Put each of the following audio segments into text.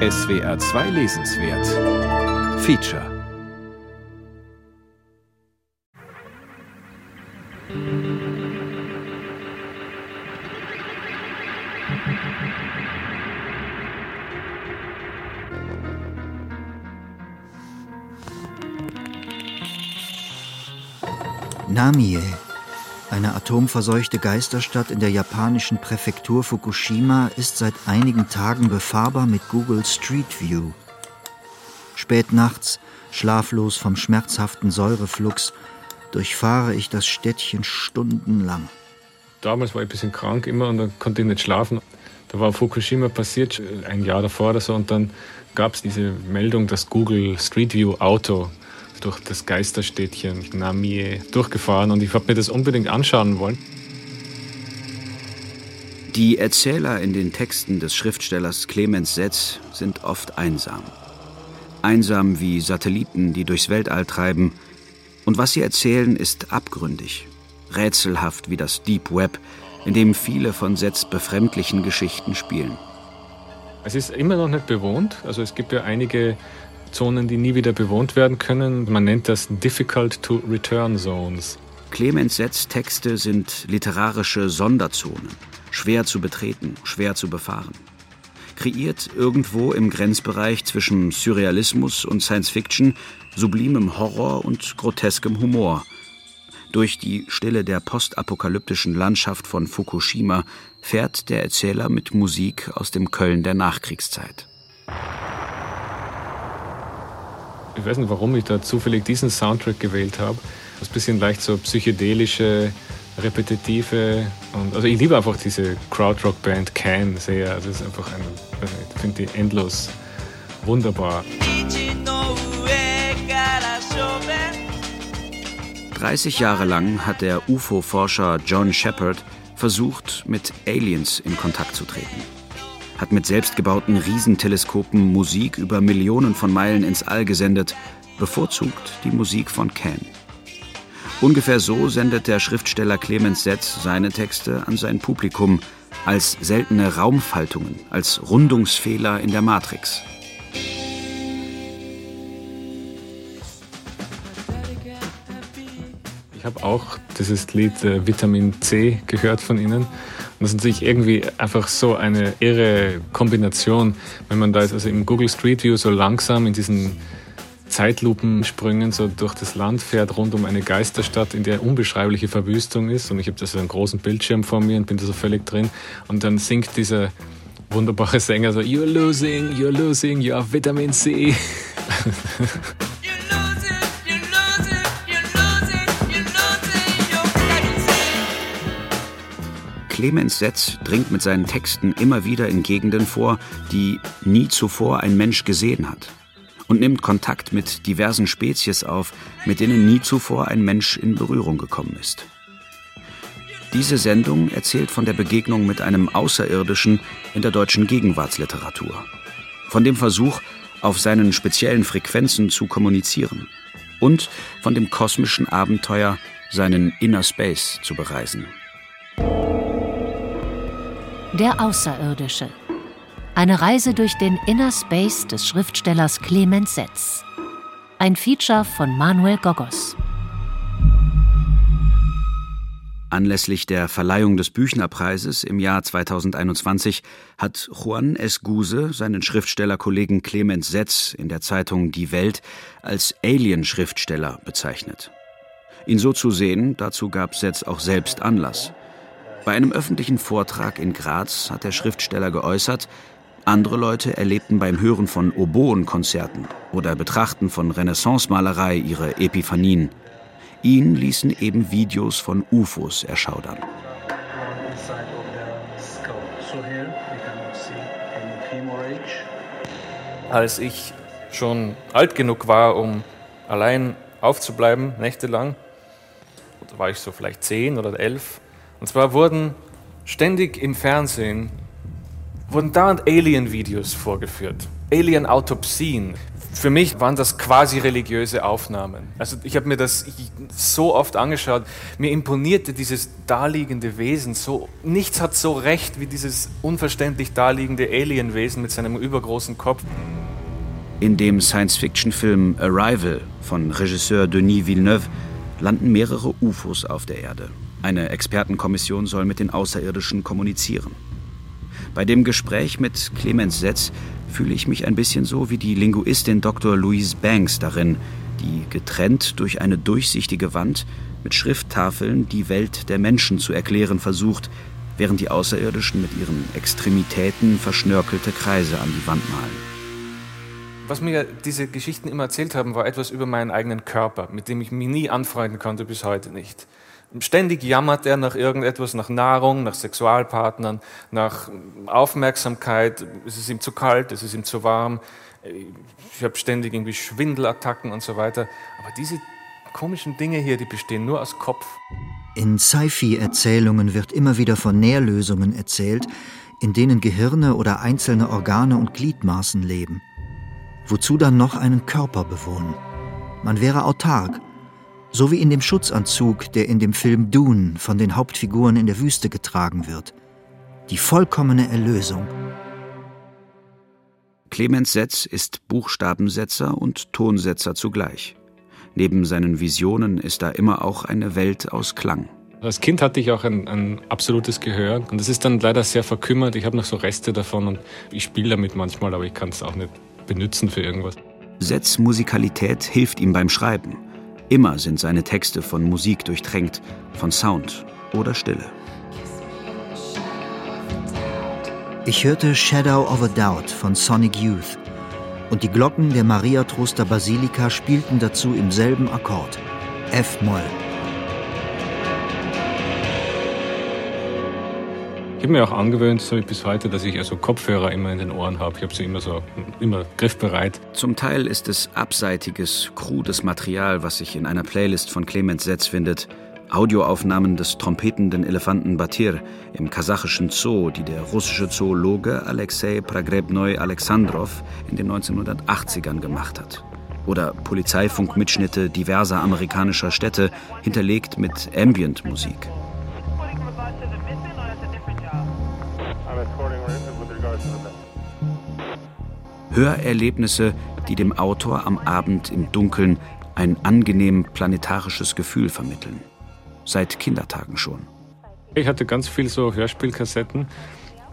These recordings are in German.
SWR 2 Lesenswert. Feature. Namie, eine atomverseuchte Geisterstadt in der japanischen Präfektur Fukushima, ist seit einigen Tagen befahrbar mit Google Street View. Spät nachts, schlaflos vom schmerzhaften Säureflux, durchfahre ich das Städtchen stundenlang. Damals war ich ein bisschen krank immer und dann konnte ich nicht schlafen. Da war Fukushima passiert, ein Jahr davor oder so, und dann gab es diese Meldung, dass Google Street View Auto durch das Geisterstädtchen Namie durchgefahren und ich habe mir das unbedingt anschauen wollen. Die Erzähler in den Texten des Schriftstellers Clemens Setz sind oft einsam. Einsam wie Satelliten, die durchs Weltall treiben. Und was sie erzählen, ist abgründig, rätselhaft wie das Deep Web, in dem viele von Setz befremdlichen Geschichten spielen. Es ist immer noch nicht bewohnt. Also es gibt ja einige Zonen, die nie wieder bewohnt werden können. Man nennt das Difficult to Return Zones. Clemens Setz Texte sind literarische Sonderzonen, schwer zu betreten, schwer zu befahren. Kreiert irgendwo im Grenzbereich zwischen Surrealismus und Science Fiction, sublimem Horror und groteskem Humor. Durch die Stille der postapokalyptischen Landschaft von Fukushima fährt der Erzähler mit Musik aus dem Köln der Nachkriegszeit. Ich weiß nicht, warum ich da zufällig diesen Soundtrack gewählt habe. Das ist ein bisschen leicht so psychedelische, repetitive. Und, also ich liebe einfach diese Krautrock-Band Can sehr. Das ist einfach ein, ich finde die endlos wunderbar. 30 Jahre lang hat der UFO-Forscher John Shepard versucht, mit Aliens in Kontakt zu treten hat mit selbstgebauten Riesenteleskopen Musik über Millionen von Meilen ins All gesendet, bevorzugt die Musik von Can. Ungefähr so sendet der Schriftsteller Clemens Setz seine Texte an sein Publikum als seltene Raumfaltungen, als Rundungsfehler in der Matrix. Ich habe auch dieses Lied äh, Vitamin C gehört von Ihnen. Das ist natürlich irgendwie einfach so eine irre Kombination, wenn man da ist, also im Google Street View so langsam in diesen Zeitlupensprüngen so durch das Land fährt, rund um eine Geisterstadt, in der unbeschreibliche Verwüstung ist. Und ich habe da so einen großen Bildschirm vor mir und bin da so völlig drin. Und dann singt dieser wunderbare Sänger so, You're losing, you're losing, you have Vitamin C. Clemens Setz dringt mit seinen Texten immer wieder in Gegenden vor, die nie zuvor ein Mensch gesehen hat. Und nimmt Kontakt mit diversen Spezies auf, mit denen nie zuvor ein Mensch in Berührung gekommen ist. Diese Sendung erzählt von der Begegnung mit einem Außerirdischen in der deutschen Gegenwartsliteratur. Von dem Versuch, auf seinen speziellen Frequenzen zu kommunizieren. Und von dem kosmischen Abenteuer, seinen Inner Space zu bereisen. Der Außerirdische. Eine Reise durch den Inner Space des Schriftstellers Clemens Setz. Ein Feature von Manuel Gogos. Anlässlich der Verleihung des Büchnerpreises im Jahr 2021 hat Juan Esguse seinen Schriftstellerkollegen Clemens Setz in der Zeitung Die Welt als Alien-Schriftsteller bezeichnet. Ihn so zu sehen, dazu gab Setz auch selbst Anlass. Bei einem öffentlichen Vortrag in Graz hat der Schriftsteller geäußert, andere Leute erlebten beim Hören von Oboenkonzerten oder Betrachten von Renaissance-Malerei ihre Epiphanien. Ihn ließen eben Videos von UFOs erschaudern. Als ich schon alt genug war, um allein aufzubleiben, nächtelang, da war ich so vielleicht zehn oder elf, und zwar wurden ständig im Fernsehen wurden dauernd Alien-Videos vorgeführt. Alien-Autopsien. Für mich waren das quasi religiöse Aufnahmen. Also ich habe mir das so oft angeschaut. Mir imponierte dieses daliegende Wesen so. Nichts hat so recht wie dieses unverständlich daliegende Alienwesen mit seinem übergroßen Kopf. In dem Science-Fiction-Film Arrival von Regisseur Denis Villeneuve landen mehrere UFOs auf der Erde. Eine Expertenkommission soll mit den Außerirdischen kommunizieren. Bei dem Gespräch mit Clemens Setz fühle ich mich ein bisschen so wie die Linguistin Dr. Louise Banks darin, die getrennt durch eine durchsichtige Wand mit Schrifttafeln die Welt der Menschen zu erklären versucht, während die Außerirdischen mit ihren Extremitäten verschnörkelte Kreise an die Wand malen. Was mir diese Geschichten immer erzählt haben, war etwas über meinen eigenen Körper, mit dem ich mich nie anfreunden konnte, bis heute nicht. Ständig jammert er nach irgendetwas, nach Nahrung, nach Sexualpartnern, nach Aufmerksamkeit. Es ist ihm zu kalt, es ist ihm zu warm. Ich habe ständig irgendwie Schwindelattacken und so weiter. Aber diese komischen Dinge hier, die bestehen nur aus Kopf. In Sci-Fi-Erzählungen wird immer wieder von Nährlösungen erzählt, in denen Gehirne oder einzelne Organe und Gliedmaßen leben wozu dann noch einen Körper bewohnen. Man wäre autark, so wie in dem Schutzanzug, der in dem Film Dune von den Hauptfiguren in der Wüste getragen wird. Die vollkommene Erlösung. Clemens Setz ist Buchstabensetzer und Tonsetzer zugleich. Neben seinen Visionen ist da immer auch eine Welt aus Klang. Als Kind hatte ich auch ein, ein absolutes Gehör und das ist dann leider sehr verkümmert. Ich habe noch so Reste davon und ich spiele damit manchmal, aber ich kann es auch nicht benutzen für irgendwas. Setz Musikalität hilft ihm beim Schreiben. Immer sind seine Texte von Musik durchtränkt, von Sound oder Stille. Ich hörte Shadow of a Doubt von Sonic Youth und die Glocken der Mariatroster Basilika spielten dazu im selben Akkord, F-Moll. Ich habe mir auch angewöhnt, so bis heute, dass ich also Kopfhörer immer in den Ohren habe. Ich habe sie immer so, immer griffbereit. Zum Teil ist es abseitiges, krudes Material, was sich in einer Playlist von Clemens Setz findet. Audioaufnahmen des trompetenden Elefanten Batir im kasachischen Zoo, die der russische Zoologe Alexei Pragrebnoi Alexandrov in den 1980ern gemacht hat. Oder Polizeifunkmitschnitte diverser amerikanischer Städte, hinterlegt mit Ambient-Musik. Hörerlebnisse, die dem Autor am Abend im Dunkeln ein angenehm planetarisches Gefühl vermitteln. Seit Kindertagen schon. Ich hatte ganz viel so Hörspielkassetten,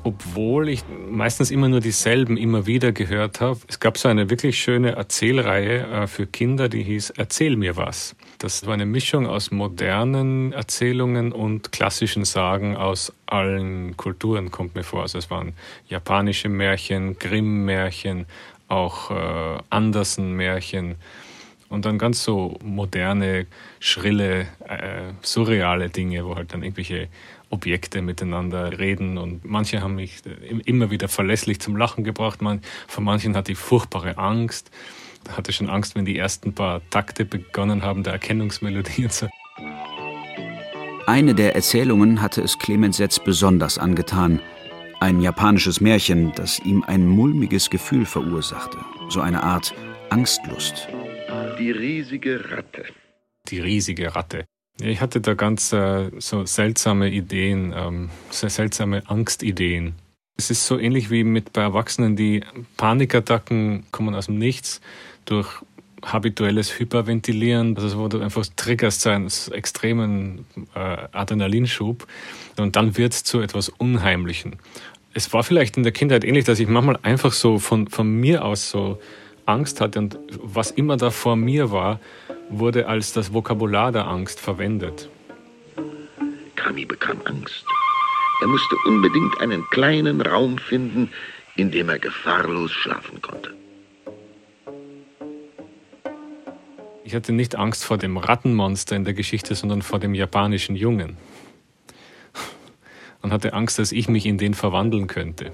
obwohl ich meistens immer nur dieselben immer wieder gehört habe. Es gab so eine wirklich schöne Erzählreihe äh, für Kinder, die hieß Erzähl mir was. Das war eine Mischung aus modernen Erzählungen und klassischen Sagen aus allen Kulturen, kommt mir vor. Also es waren japanische Märchen, Grimm-Märchen, auch äh, Andersen-Märchen und dann ganz so moderne, schrille, äh, surreale Dinge, wo halt dann irgendwelche Objekte miteinander reden und manche haben mich immer wieder verlässlich zum Lachen gebracht. Man, von manchen hatte ich furchtbare Angst hatte schon Angst, wenn die ersten paar Takte begonnen haben, der Erkennungsmelodie und so. Eine der Erzählungen hatte es Clemens Setz besonders angetan. Ein japanisches Märchen, das ihm ein mulmiges Gefühl verursachte. So eine Art Angstlust. Die riesige Ratte. Die riesige Ratte. Ich hatte da ganz äh, so seltsame Ideen, ähm, sehr seltsame Angstideen. Es ist so ähnlich wie mit bei Erwachsenen, die Panikattacken kommen aus dem Nichts durch habituelles Hyperventilieren, also wo du einfach triggerst so einen extremen äh, Adrenalinschub und dann wird es zu etwas Unheimlichen. Es war vielleicht in der Kindheit ähnlich, dass ich manchmal einfach so von, von mir aus so Angst hatte und was immer da vor mir war, wurde als das Vokabular der Angst verwendet. Kami bekam Angst. Er musste unbedingt einen kleinen Raum finden, in dem er gefahrlos schlafen konnte. Ich hatte nicht Angst vor dem Rattenmonster in der Geschichte, sondern vor dem japanischen Jungen. Und hatte Angst, dass ich mich in den verwandeln könnte.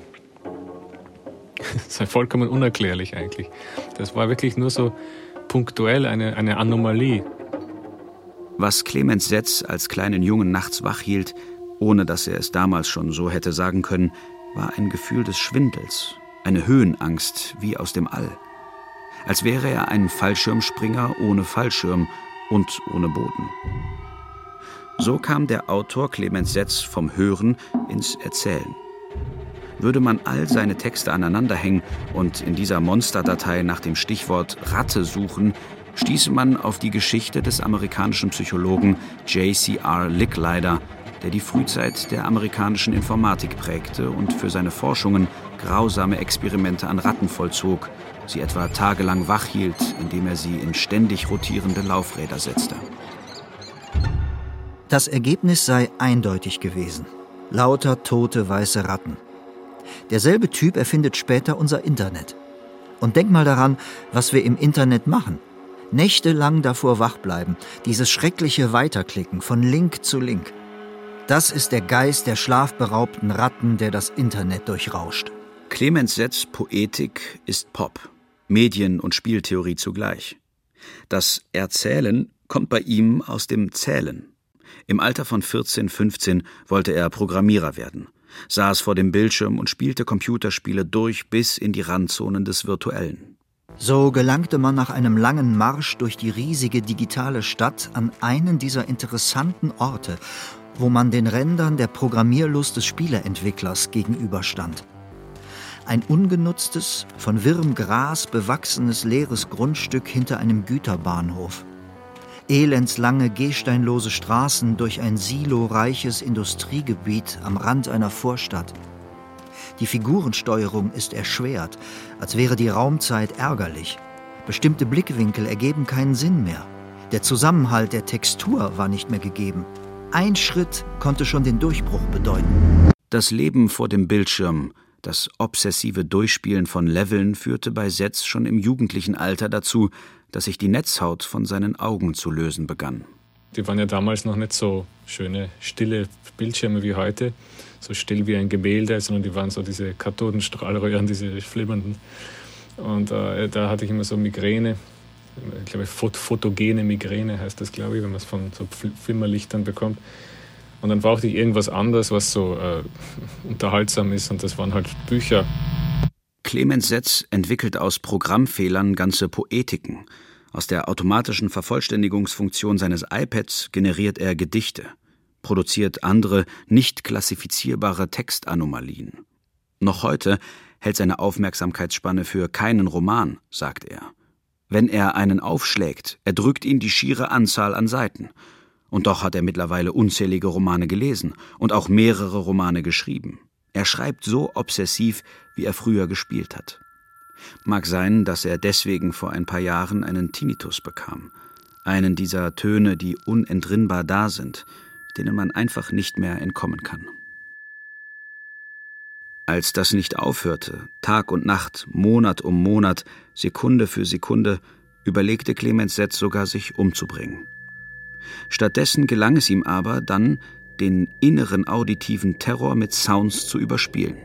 Das war vollkommen unerklärlich eigentlich. Das war wirklich nur so punktuell eine, eine Anomalie. Was Clemens Setz als kleinen Jungen nachts wach hielt, ohne dass er es damals schon so hätte sagen können, war ein Gefühl des Schwindels, eine Höhenangst wie aus dem All. Als wäre er ein Fallschirmspringer ohne Fallschirm und ohne Boden. So kam der Autor Clemens Setz vom Hören ins Erzählen. Würde man all seine Texte aneinanderhängen und in dieser Monsterdatei nach dem Stichwort Ratte suchen, stieße man auf die Geschichte des amerikanischen Psychologen J.C.R. Licklider, der die Frühzeit der amerikanischen Informatik prägte und für seine Forschungen grausame Experimente an Ratten vollzog, sie etwa tagelang wach hielt, indem er sie in ständig rotierende Laufräder setzte. Das Ergebnis sei eindeutig gewesen. Lauter tote weiße Ratten. Derselbe Typ erfindet später unser Internet. Und denk mal daran, was wir im Internet machen. Nächtelang davor wach bleiben, dieses schreckliche Weiterklicken von Link zu Link. Das ist der Geist der schlafberaubten Ratten, der das Internet durchrauscht. Clemens Setz Poetik ist Pop, Medien- und Spieltheorie zugleich. Das Erzählen kommt bei ihm aus dem Zählen. Im Alter von 14, 15 wollte er Programmierer werden, saß vor dem Bildschirm und spielte Computerspiele durch bis in die Randzonen des Virtuellen. So gelangte man nach einem langen Marsch durch die riesige digitale Stadt an einen dieser interessanten Orte, wo man den Rändern der Programmierlust des Spieleentwicklers gegenüberstand. Ein ungenutztes, von wirrem Gras bewachsenes leeres Grundstück hinter einem Güterbahnhof elendslange gehsteinlose Straßen durch ein siloreiches Industriegebiet am Rand einer Vorstadt. Die Figurensteuerung ist erschwert, als wäre die Raumzeit ärgerlich. Bestimmte Blickwinkel ergeben keinen Sinn mehr. Der Zusammenhalt der Textur war nicht mehr gegeben. Ein Schritt konnte schon den Durchbruch bedeuten. Das Leben vor dem Bildschirm, das obsessive Durchspielen von Leveln führte bei Setz schon im jugendlichen Alter dazu, dass sich die Netzhaut von seinen Augen zu lösen begann. Die waren ja damals noch nicht so schöne, stille Bildschirme wie heute, so still wie ein Gemälde, sondern die waren so diese Kathodenstrahlröhren, diese flimmernden. Und äh, da hatte ich immer so Migräne, ich glaube, photogene Migräne heißt das, glaube ich, wenn man es von so Flimmerlichtern bekommt. Und dann brauchte ich irgendwas anderes, was so äh, unterhaltsam ist, und das waren halt Bücher. Clemens Setz entwickelt aus Programmfehlern ganze Poetiken. Aus der automatischen Vervollständigungsfunktion seines iPads generiert er Gedichte, produziert andere, nicht klassifizierbare Textanomalien. Noch heute hält seine Aufmerksamkeitsspanne für keinen Roman, sagt er. Wenn er einen aufschlägt, erdrückt ihn die schiere Anzahl an Seiten. Und doch hat er mittlerweile unzählige Romane gelesen und auch mehrere Romane geschrieben. Er schreibt so obsessiv, wie er früher gespielt hat. Mag sein, dass er deswegen vor ein paar Jahren einen Tinnitus bekam. Einen dieser Töne, die unentrinnbar da sind, denen man einfach nicht mehr entkommen kann. Als das nicht aufhörte, Tag und Nacht, Monat um Monat, Sekunde für Sekunde, überlegte Clemens Setz sogar, sich umzubringen. Stattdessen gelang es ihm aber, dann den inneren auditiven Terror mit Sounds zu überspielen.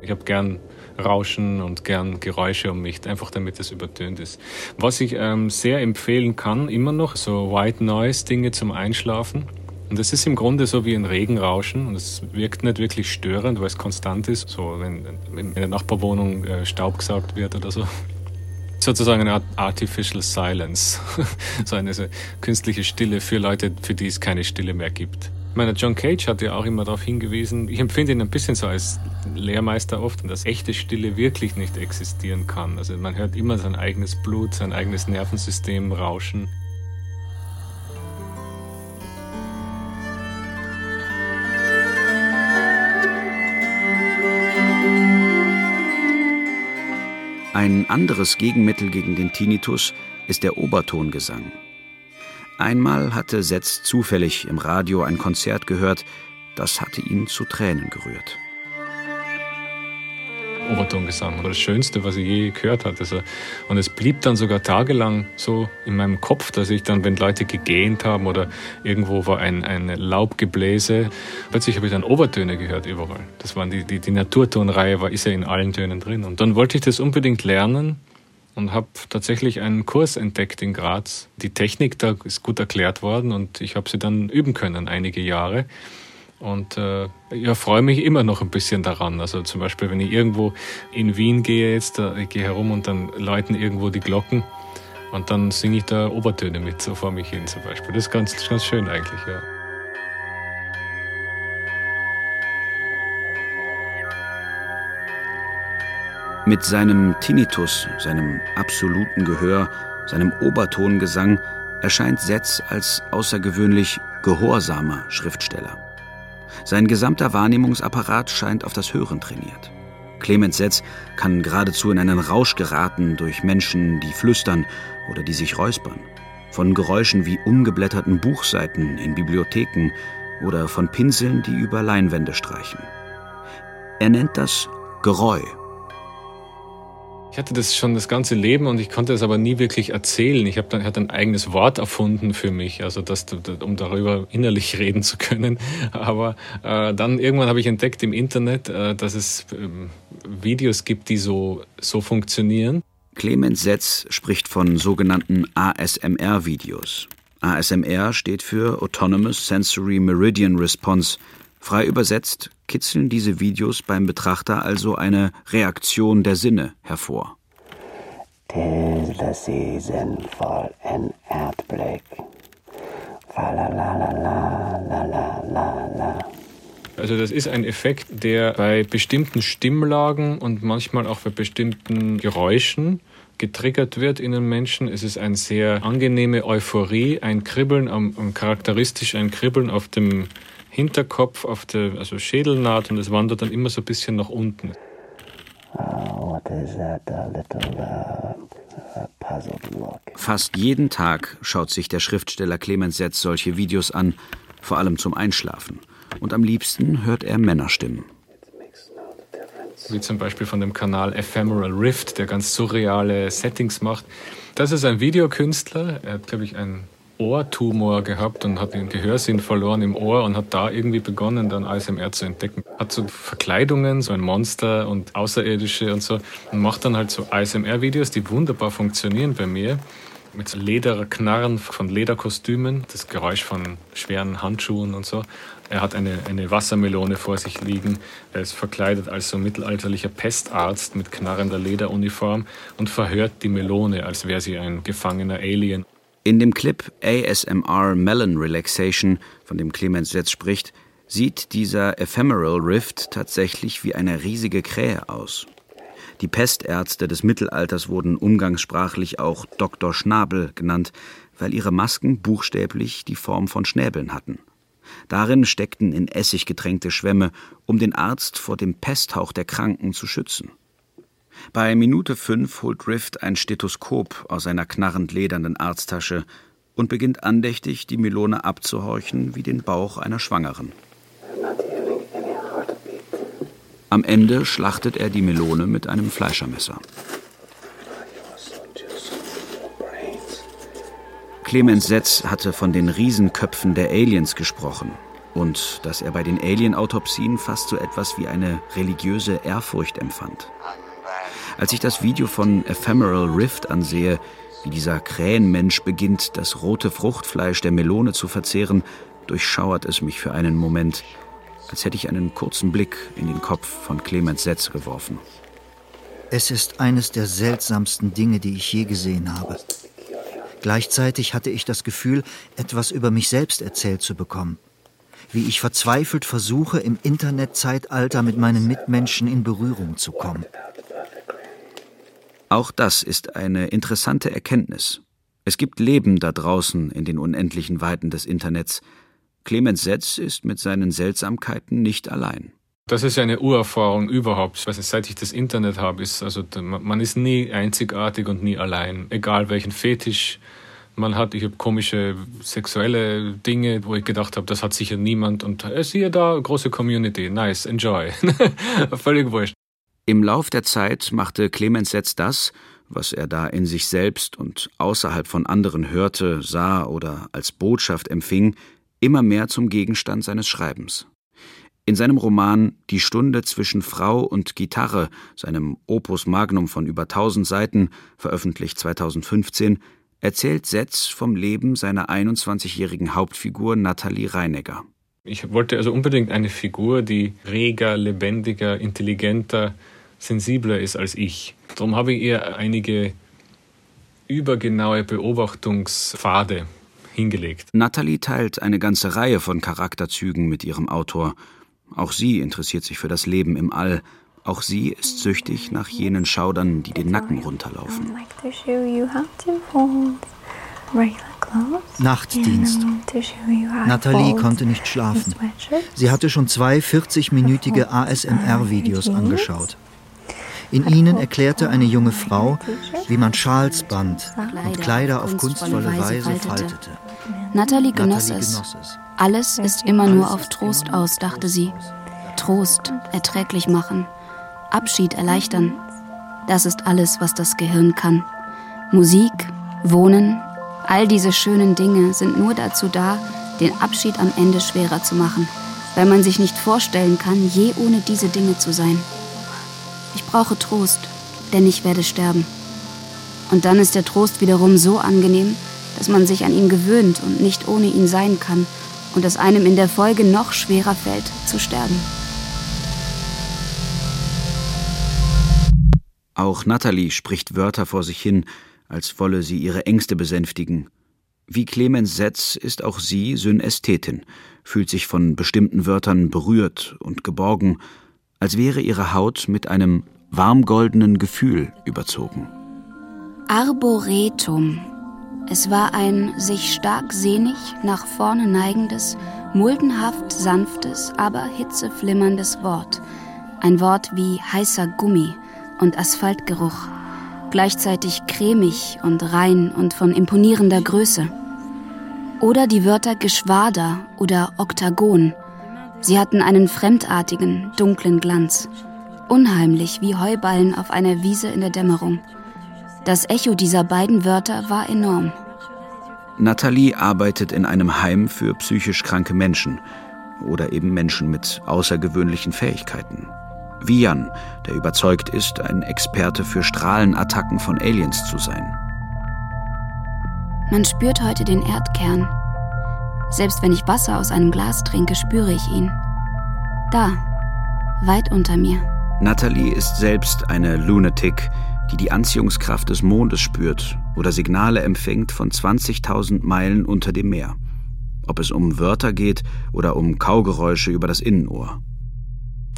Ich habe gern Rauschen und gern Geräusche um mich, einfach damit es übertönt ist. Was ich ähm, sehr empfehlen kann, immer noch, so White Noise Dinge zum Einschlafen. Und das ist im Grunde so wie ein Regenrauschen und es wirkt nicht wirklich störend, weil es konstant ist, so wenn, wenn in der Nachbarwohnung äh, Staub gesaugt wird oder so sozusagen eine Art Artificial Silence, so eine so künstliche Stille für Leute, für die es keine Stille mehr gibt. Ich meine, John Cage hat ja auch immer darauf hingewiesen, ich empfinde ihn ein bisschen so als Lehrmeister oft, dass echte Stille wirklich nicht existieren kann. Also man hört immer sein eigenes Blut, sein eigenes Nervensystem rauschen. Ein anderes Gegenmittel gegen den Tinnitus ist der Obertongesang. Einmal hatte Setz zufällig im Radio ein Konzert gehört, das hatte ihn zu Tränen gerührt. Obertongesang war das Schönste, was ich je gehört hatte. Also, und es blieb dann sogar tagelang so in meinem Kopf, dass ich dann, wenn Leute gegähnt haben oder irgendwo war ein, ein Laubgebläse, plötzlich habe ich dann Obertöne gehört überall. Das waren die, die, die Naturtonreihe, war, ist ja in allen Tönen drin. Und dann wollte ich das unbedingt lernen und habe tatsächlich einen Kurs entdeckt in Graz. Die Technik da ist gut erklärt worden und ich habe sie dann üben können einige Jahre. Und äh, ja, freue mich immer noch ein bisschen daran. Also zum Beispiel, wenn ich irgendwo in Wien gehe jetzt, da, ich gehe herum und dann läuten irgendwo die Glocken und dann singe ich da Obertöne mit so vor mich hin zum Beispiel. Das ist ganz, ganz schön eigentlich, ja. Mit seinem Tinnitus, seinem absoluten Gehör, seinem Obertongesang erscheint Setz als außergewöhnlich gehorsamer Schriftsteller. Sein gesamter Wahrnehmungsapparat scheint auf das Hören trainiert. Clemens Setz kann geradezu in einen Rausch geraten durch Menschen, die flüstern oder die sich räuspern. Von Geräuschen wie umgeblätterten Buchseiten in Bibliotheken oder von Pinseln, die über Leinwände streichen. Er nennt das Geräu ich hatte das schon das ganze Leben und ich konnte es aber nie wirklich erzählen. Ich habe dann hatte ein eigenes Wort erfunden für mich, also das, um darüber innerlich reden zu können. Aber äh, dann irgendwann habe ich entdeckt im Internet, äh, dass es äh, Videos gibt, die so so funktionieren. Clemens Setz spricht von sogenannten ASMR-Videos. ASMR steht für Autonomous Sensory Meridian Response. Frei übersetzt kitzeln diese Videos beim Betrachter also eine Reaktion der Sinne hervor. Erdblick. Also das ist ein Effekt, der bei bestimmten Stimmlagen und manchmal auch bei bestimmten Geräuschen getriggert wird in den Menschen. Es ist eine sehr angenehme Euphorie, ein Kribbeln, am, charakteristisch ein Kribbeln auf dem Hinterkopf auf der also Schädelnaht und es wandert dann immer so ein bisschen nach unten. Uh, Fast jeden Tag schaut sich der Schriftsteller Clemens Setz solche Videos an, vor allem zum Einschlafen. Und am liebsten hört er Männerstimmen. Wie zum Beispiel von dem Kanal Ephemeral Rift, der ganz surreale Settings macht. Das ist ein Videokünstler. Er hat, glaube ich, ein Ohrtumor gehabt und hat den Gehörsinn verloren im Ohr und hat da irgendwie begonnen, dann ASMR zu entdecken. Hat so Verkleidungen, so ein Monster und Außerirdische und so und macht dann halt so ASMR-Videos, die wunderbar funktionieren bei mir. Mit so Lederknarren von Lederkostümen, das Geräusch von schweren Handschuhen und so. Er hat eine, eine Wassermelone vor sich liegen. Er ist verkleidet als so mittelalterlicher Pestarzt mit knarrender Lederuniform und verhört die Melone, als wäre sie ein gefangener Alien. In dem Clip ASMR Melon Relaxation, von dem Clemens jetzt spricht, sieht dieser Ephemeral Rift tatsächlich wie eine riesige Krähe aus. Die Pestärzte des Mittelalters wurden umgangssprachlich auch Dr. Schnabel genannt, weil ihre Masken buchstäblich die Form von Schnäbeln hatten. Darin steckten in Essig getränkte Schwämme, um den Arzt vor dem Pesthauch der Kranken zu schützen. Bei Minute fünf holt Rift ein Stethoskop aus seiner knarrend ledernden Arzttasche und beginnt andächtig, die Melone abzuhorchen wie den Bauch einer Schwangeren. Am Ende schlachtet er die Melone mit einem Fleischermesser. Clemens Setz hatte von den Riesenköpfen der Aliens gesprochen und dass er bei den Alien-Autopsien fast so etwas wie eine religiöse Ehrfurcht empfand. Als ich das Video von Ephemeral Rift ansehe, wie dieser Krähenmensch beginnt, das rote Fruchtfleisch der Melone zu verzehren, durchschauert es mich für einen Moment, als hätte ich einen kurzen Blick in den Kopf von Clemens Setz geworfen. Es ist eines der seltsamsten Dinge, die ich je gesehen habe. Gleichzeitig hatte ich das Gefühl, etwas über mich selbst erzählt zu bekommen. Wie ich verzweifelt versuche, im Internetzeitalter mit meinen Mitmenschen in Berührung zu kommen. Auch das ist eine interessante Erkenntnis. Es gibt Leben da draußen in den unendlichen Weiten des Internets. Clemens Setz ist mit seinen Seltsamkeiten nicht allein. Das ist ja eine Urerfahrung überhaupt. Also seit ich das Internet habe, ist also man ist nie einzigartig und nie allein, egal welchen Fetisch man hat. Ich habe komische sexuelle Dinge, wo ich gedacht habe, das hat sicher niemand. Und äh, siehe da, große Community, nice, enjoy. Völlig wurscht. Im Lauf der Zeit machte Clemens Setz das, was er da in sich selbst und außerhalb von anderen hörte, sah oder als Botschaft empfing, immer mehr zum Gegenstand seines Schreibens. In seinem Roman Die Stunde zwischen Frau und Gitarre, seinem Opus Magnum von über 1000 Seiten, veröffentlicht 2015, erzählt Setz vom Leben seiner 21-jährigen Hauptfigur Nathalie Reinegger. Ich wollte also unbedingt eine Figur, die reger, lebendiger, intelligenter, sensibler ist als ich. Darum habe ich ihr einige übergenaue Beobachtungspfade hingelegt. Natalie teilt eine ganze Reihe von Charakterzügen mit ihrem Autor. Auch sie interessiert sich für das Leben im All. Auch sie ist süchtig nach jenen Schaudern, die den Nacken runterlaufen. Nachtdienst. Nathalie konnte nicht schlafen. Sie hatte schon zwei 40-minütige ASMR-Videos angeschaut. In ihnen erklärte eine junge Frau, wie man Schals band und Kleider auf kunstvolle Weise faltete. Nathalie genoss es. Alles ist immer nur auf Trost aus, dachte sie. Trost, erträglich machen, Abschied erleichtern. Das ist alles, was das Gehirn kann. Musik, Wohnen, All diese schönen Dinge sind nur dazu da, den Abschied am Ende schwerer zu machen, weil man sich nicht vorstellen kann, je ohne diese Dinge zu sein. Ich brauche Trost, denn ich werde sterben. Und dann ist der Trost wiederum so angenehm, dass man sich an ihn gewöhnt und nicht ohne ihn sein kann und es einem in der Folge noch schwerer fällt, zu sterben. Auch Natalie spricht Wörter vor sich hin, als wolle sie ihre Ängste besänftigen. Wie Clemens Setz ist auch sie Synästhetin, fühlt sich von bestimmten Wörtern berührt und geborgen, als wäre ihre Haut mit einem warmgoldenen Gefühl überzogen. Arboretum. Es war ein sich stark sehnig nach vorne neigendes, muldenhaft sanftes, aber hitzeflimmerndes Wort. Ein Wort wie heißer Gummi und Asphaltgeruch gleichzeitig cremig und rein und von imponierender Größe. Oder die Wörter Geschwader oder Oktagon. Sie hatten einen fremdartigen, dunklen Glanz. Unheimlich wie Heuballen auf einer Wiese in der Dämmerung. Das Echo dieser beiden Wörter war enorm. Nathalie arbeitet in einem Heim für psychisch kranke Menschen oder eben Menschen mit außergewöhnlichen Fähigkeiten. Wie Jan, der überzeugt ist, ein Experte für Strahlenattacken von Aliens zu sein. Man spürt heute den Erdkern. Selbst wenn ich Wasser aus einem Glas trinke, spüre ich ihn. Da, weit unter mir. Natalie ist selbst eine Lunatic, die die Anziehungskraft des Mondes spürt oder Signale empfängt von 20.000 Meilen unter dem Meer. Ob es um Wörter geht oder um Kaugeräusche über das Innenohr.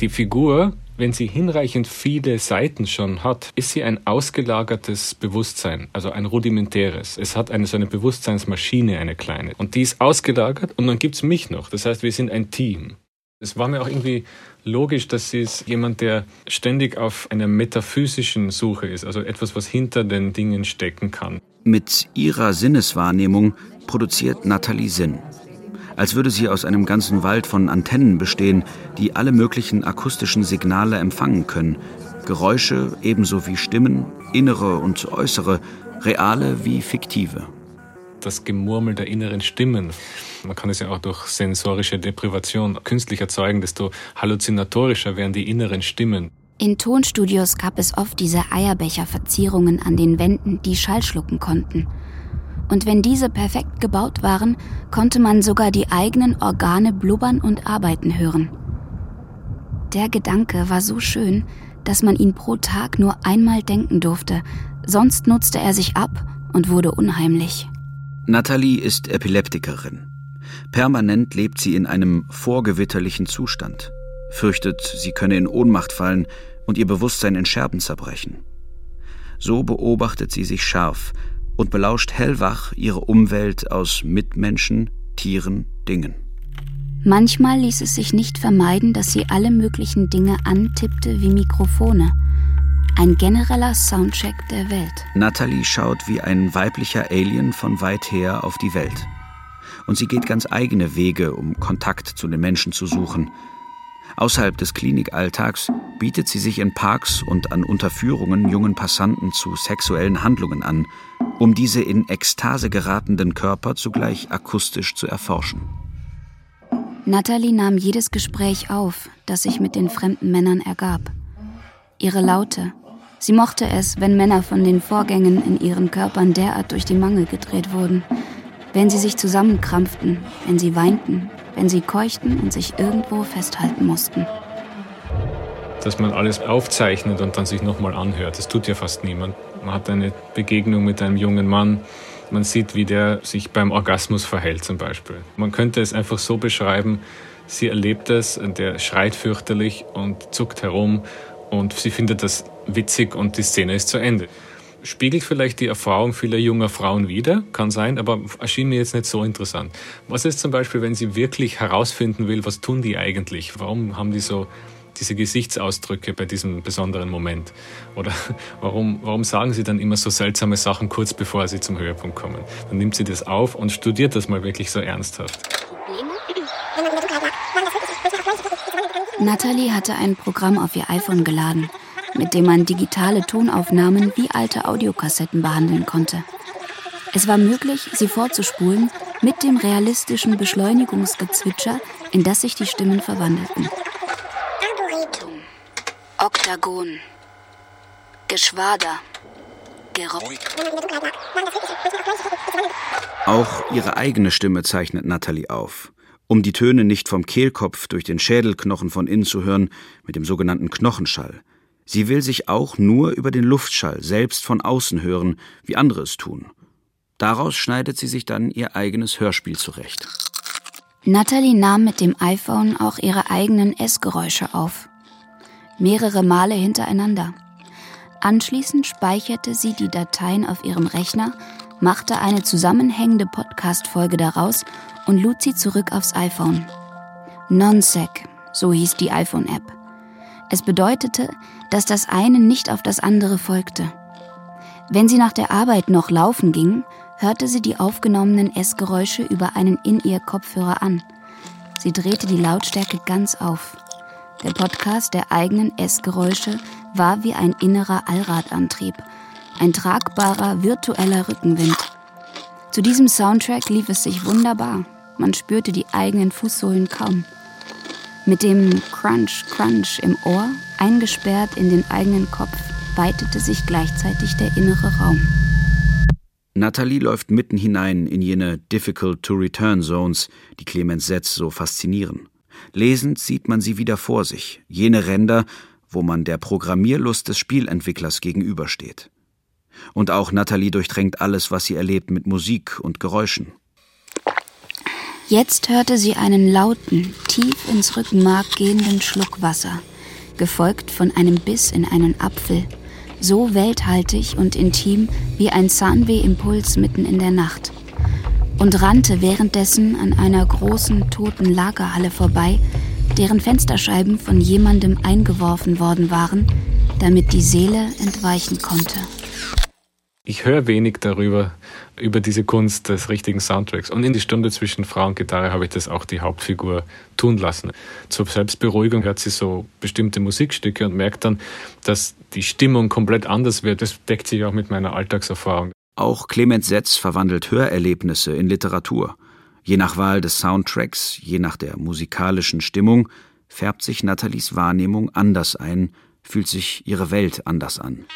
Die Figur wenn sie hinreichend viele Seiten schon hat, ist sie ein ausgelagertes Bewusstsein, also ein rudimentäres. Es hat eine so eine Bewusstseinsmaschine, eine kleine. Und die ist ausgelagert und dann gibt's mich noch. Das heißt, wir sind ein Team. Es war mir auch irgendwie logisch, dass sie ist jemand, der ständig auf einer metaphysischen Suche ist, also etwas, was hinter den Dingen stecken kann. Mit ihrer Sinneswahrnehmung produziert Nathalie Sinn als würde sie aus einem ganzen Wald von Antennen bestehen, die alle möglichen akustischen Signale empfangen können. Geräusche ebenso wie Stimmen, innere und äußere, reale wie fiktive. Das Gemurmel der inneren Stimmen. Man kann es ja auch durch sensorische Deprivation künstlich erzeugen, desto halluzinatorischer werden die inneren Stimmen. In Tonstudios gab es oft diese Eierbecherverzierungen an den Wänden, die Schall schlucken konnten und wenn diese perfekt gebaut waren, konnte man sogar die eigenen Organe blubbern und arbeiten hören. Der Gedanke war so schön, dass man ihn pro Tag nur einmal denken durfte, sonst nutzte er sich ab und wurde unheimlich. Natalie ist Epileptikerin. Permanent lebt sie in einem vorgewitterlichen Zustand, fürchtet, sie könne in Ohnmacht fallen und ihr Bewusstsein in Scherben zerbrechen. So beobachtet sie sich scharf und belauscht hellwach ihre Umwelt aus Mitmenschen, Tieren, Dingen. Manchmal ließ es sich nicht vermeiden, dass sie alle möglichen Dinge antippte wie Mikrofone. Ein genereller Soundcheck der Welt. Natalie schaut wie ein weiblicher Alien von weit her auf die Welt. Und sie geht ganz eigene Wege, um Kontakt zu den Menschen zu suchen. Außerhalb des Klinikalltags bietet sie sich in Parks und an Unterführungen jungen Passanten zu sexuellen Handlungen an um diese in Ekstase geratenden Körper zugleich akustisch zu erforschen. Natalie nahm jedes Gespräch auf, das sich mit den fremden Männern ergab. Ihre Laute. Sie mochte es, wenn Männer von den Vorgängen in ihren Körpern derart durch die Mangel gedreht wurden, wenn sie sich zusammenkrampften, wenn sie weinten, wenn sie keuchten und sich irgendwo festhalten mussten. Dass man alles aufzeichnet und dann sich nochmal anhört, das tut ja fast niemand. Man hat eine Begegnung mit einem jungen Mann, man sieht, wie der sich beim Orgasmus verhält zum Beispiel. Man könnte es einfach so beschreiben, sie erlebt es, der schreit fürchterlich und zuckt herum und sie findet das witzig und die Szene ist zu Ende. Spiegelt vielleicht die Erfahrung vieler junger Frauen wider, kann sein, aber erschien mir jetzt nicht so interessant. Was ist zum Beispiel, wenn sie wirklich herausfinden will, was tun die eigentlich? Warum haben die so diese Gesichtsausdrücke bei diesem besonderen Moment? Oder warum, warum sagen sie dann immer so seltsame Sachen kurz bevor sie zum Höhepunkt kommen? Dann nimmt sie das auf und studiert das mal wirklich so ernsthaft. Natalie hatte ein Programm auf ihr iPhone geladen, mit dem man digitale Tonaufnahmen wie alte Audiokassetten behandeln konnte. Es war möglich, sie vorzuspulen mit dem realistischen Beschleunigungsgezwitscher, in das sich die Stimmen verwandelten. Oktagon. Geschwader. Gerock. Auch ihre eigene Stimme zeichnet Natalie auf. Um die Töne nicht vom Kehlkopf durch den Schädelknochen von innen zu hören, mit dem sogenannten Knochenschall. Sie will sich auch nur über den Luftschall selbst von außen hören, wie andere es tun. Daraus schneidet sie sich dann ihr eigenes Hörspiel zurecht. Natalie nahm mit dem iPhone auch ihre eigenen Essgeräusche auf mehrere Male hintereinander. Anschließend speicherte sie die Dateien auf ihrem Rechner, machte eine zusammenhängende Podcast-Folge daraus und lud sie zurück aufs iPhone. Nonsec, so hieß die iPhone-App. Es bedeutete, dass das eine nicht auf das andere folgte. Wenn sie nach der Arbeit noch laufen ging, hörte sie die aufgenommenen Essgeräusche über einen In-Ear-Kopfhörer an. Sie drehte die Lautstärke ganz auf. Der Podcast der eigenen Essgeräusche war wie ein innerer Allradantrieb, ein tragbarer virtueller Rückenwind. Zu diesem Soundtrack lief es sich wunderbar. Man spürte die eigenen Fußsohlen kaum. Mit dem Crunch, Crunch im Ohr, eingesperrt in den eigenen Kopf, weitete sich gleichzeitig der innere Raum. Natalie läuft mitten hinein in jene Difficult to Return Zones, die Clemens Setz so faszinieren. Lesend sieht man sie wieder vor sich, jene Ränder, wo man der Programmierlust des Spielentwicklers gegenübersteht. Und auch Natalie durchdrängt alles, was sie erlebt, mit Musik und Geräuschen. Jetzt hörte sie einen lauten, tief ins Rückenmark gehenden Schluck Wasser, gefolgt von einem Biss in einen Apfel, so welthaltig und intim wie ein Zahnweh-Impuls mitten in der Nacht und rannte währenddessen an einer großen toten Lagerhalle vorbei, deren Fensterscheiben von jemandem eingeworfen worden waren, damit die Seele entweichen konnte. Ich höre wenig darüber, über diese Kunst des richtigen Soundtracks. Und in die Stunde zwischen Frau und Gitarre habe ich das auch die Hauptfigur tun lassen. Zur Selbstberuhigung hört sie so bestimmte Musikstücke und merkt dann, dass die Stimmung komplett anders wird. Das deckt sich auch mit meiner Alltagserfahrung. Auch Clemens Setz verwandelt Hörerlebnisse in Literatur. Je nach Wahl des Soundtracks, je nach der musikalischen Stimmung, färbt sich Nathalies Wahrnehmung anders ein, fühlt sich ihre Welt anders an.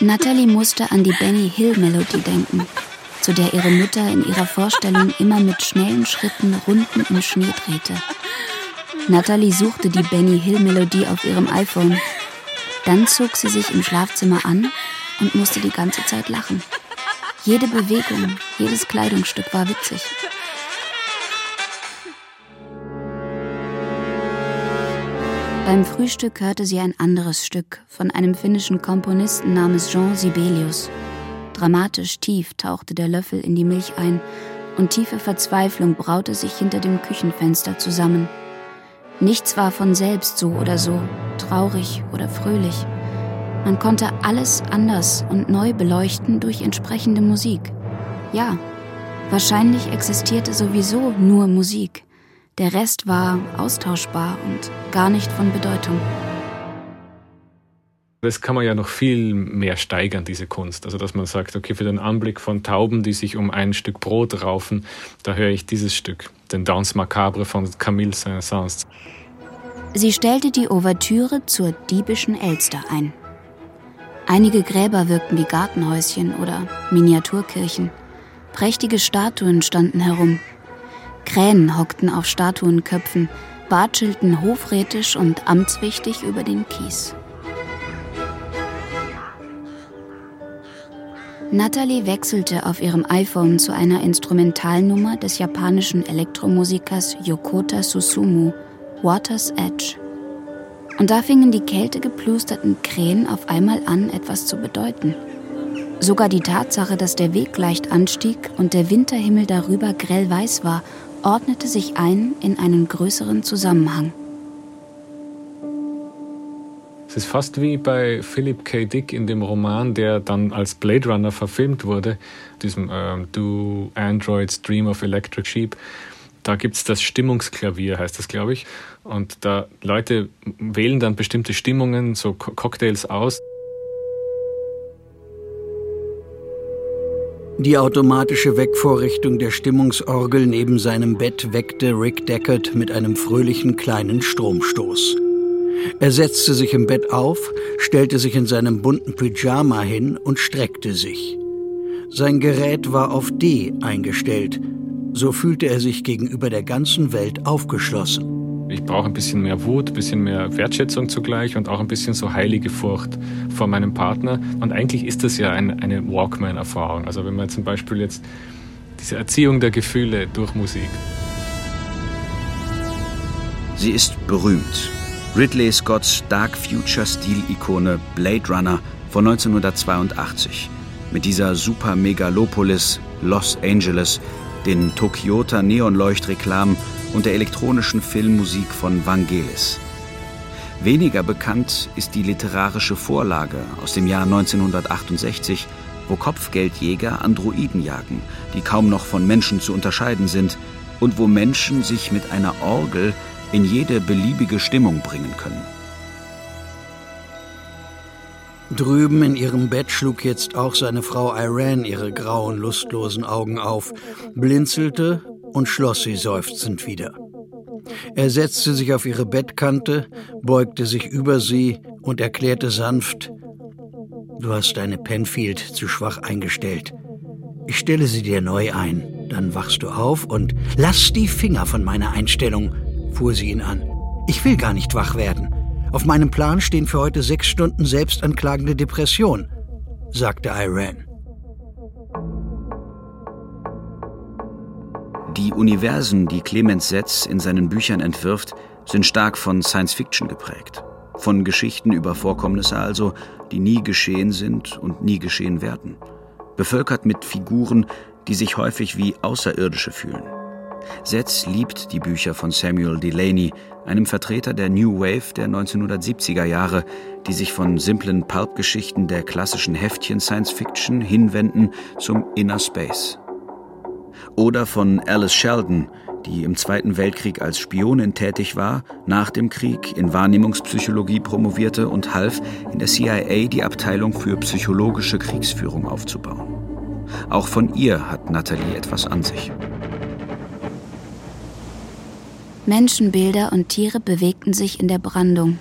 Natalie musste an die Benny Hill Melodie denken, zu der ihre Mutter in ihrer Vorstellung immer mit schnellen Schritten Runden im Schnee drehte. Natalie suchte die Benny Hill Melodie auf ihrem iPhone. Dann zog sie sich im Schlafzimmer an und musste die ganze Zeit lachen. Jede Bewegung, jedes Kleidungsstück war witzig. Beim Frühstück hörte sie ein anderes Stück von einem finnischen Komponisten namens Jean Sibelius. Dramatisch tief tauchte der Löffel in die Milch ein und tiefe Verzweiflung braute sich hinter dem Küchenfenster zusammen. Nichts war von selbst so oder so, traurig oder fröhlich. Man konnte alles anders und neu beleuchten durch entsprechende Musik. Ja, wahrscheinlich existierte sowieso nur Musik. Der Rest war austauschbar und gar nicht von Bedeutung. Das kann man ja noch viel mehr steigern, diese Kunst. Also, dass man sagt, okay, für den Anblick von Tauben, die sich um ein Stück Brot raufen, da höre ich dieses Stück, den Danse Macabre von Camille Saint-Saëns. Sie stellte die Ouvertüre zur diebischen Elster ein. Einige Gräber wirkten wie Gartenhäuschen oder Miniaturkirchen. Prächtige Statuen standen herum. Krähen hockten auf Statuenköpfen, watschelten hofrätisch und amtswichtig über den Kies. Natalie wechselte auf ihrem iPhone zu einer Instrumentalnummer des japanischen Elektromusikers Yokota Susumu, Water's Edge. Und da fingen die kältegeplusterten Krähen auf einmal an, etwas zu bedeuten. Sogar die Tatsache, dass der Weg leicht anstieg und der Winterhimmel darüber grell weiß war, ordnete sich ein in einen größeren Zusammenhang. Es ist fast wie bei Philip K. Dick in dem Roman, der dann als Blade Runner verfilmt wurde, diesem ähm, Do Androids Dream of Electric Sheep. Da gibt es das Stimmungsklavier, heißt das, glaube ich. Und da Leute wählen dann bestimmte Stimmungen, so Cocktails aus. Die automatische Wegvorrichtung der Stimmungsorgel neben seinem Bett weckte Rick Deckard mit einem fröhlichen kleinen Stromstoß. Er setzte sich im Bett auf, stellte sich in seinem bunten Pyjama hin und streckte sich. Sein Gerät war auf D eingestellt, so fühlte er sich gegenüber der ganzen Welt aufgeschlossen. Ich brauche ein bisschen mehr Wut, ein bisschen mehr Wertschätzung zugleich und auch ein bisschen so heilige Furcht vor meinem Partner. Und eigentlich ist das ja ein, eine Walkman-Erfahrung. Also wenn man zum Beispiel jetzt diese Erziehung der Gefühle durch Musik. Sie ist berühmt. Ridley Scotts Dark Future Stil-Ikone Blade Runner von 1982. Mit dieser Super Megalopolis Los Angeles, den Tokyota Neonleuchtreklamen und der elektronischen Filmmusik von Vangelis. Weniger bekannt ist die literarische Vorlage aus dem Jahr 1968, wo Kopfgeldjäger Androiden jagen, die kaum noch von Menschen zu unterscheiden sind und wo Menschen sich mit einer Orgel in jede beliebige Stimmung bringen können. Drüben in ihrem Bett schlug jetzt auch seine Frau Iran ihre grauen, lustlosen Augen auf, blinzelte und schloss sie seufzend wieder. Er setzte sich auf ihre Bettkante, beugte sich über sie und erklärte sanft, Du hast deine Penfield zu schwach eingestellt. Ich stelle sie dir neu ein, dann wachst du auf und lass die Finger von meiner Einstellung, fuhr sie ihn an. Ich will gar nicht wach werden. Auf meinem Plan stehen für heute sechs Stunden selbstanklagende Depression, sagte Iran. Die Universen, die Clemens Setz in seinen Büchern entwirft, sind stark von Science Fiction geprägt. Von Geschichten über Vorkommnisse also, die nie geschehen sind und nie geschehen werden. Bevölkert mit Figuren, die sich häufig wie Außerirdische fühlen. Setz liebt die Bücher von Samuel Delaney, einem Vertreter der New Wave der 1970er Jahre, die sich von simplen Pulp-Geschichten der klassischen Heftchen Science Fiction hinwenden zum Inner Space. Oder von Alice Sheldon, die im Zweiten Weltkrieg als Spionin tätig war, nach dem Krieg in Wahrnehmungspsychologie promovierte und half, in der CIA die Abteilung für psychologische Kriegsführung aufzubauen. Auch von ihr hat Natalie etwas an sich. Menschenbilder und Tiere bewegten sich in der Brandung.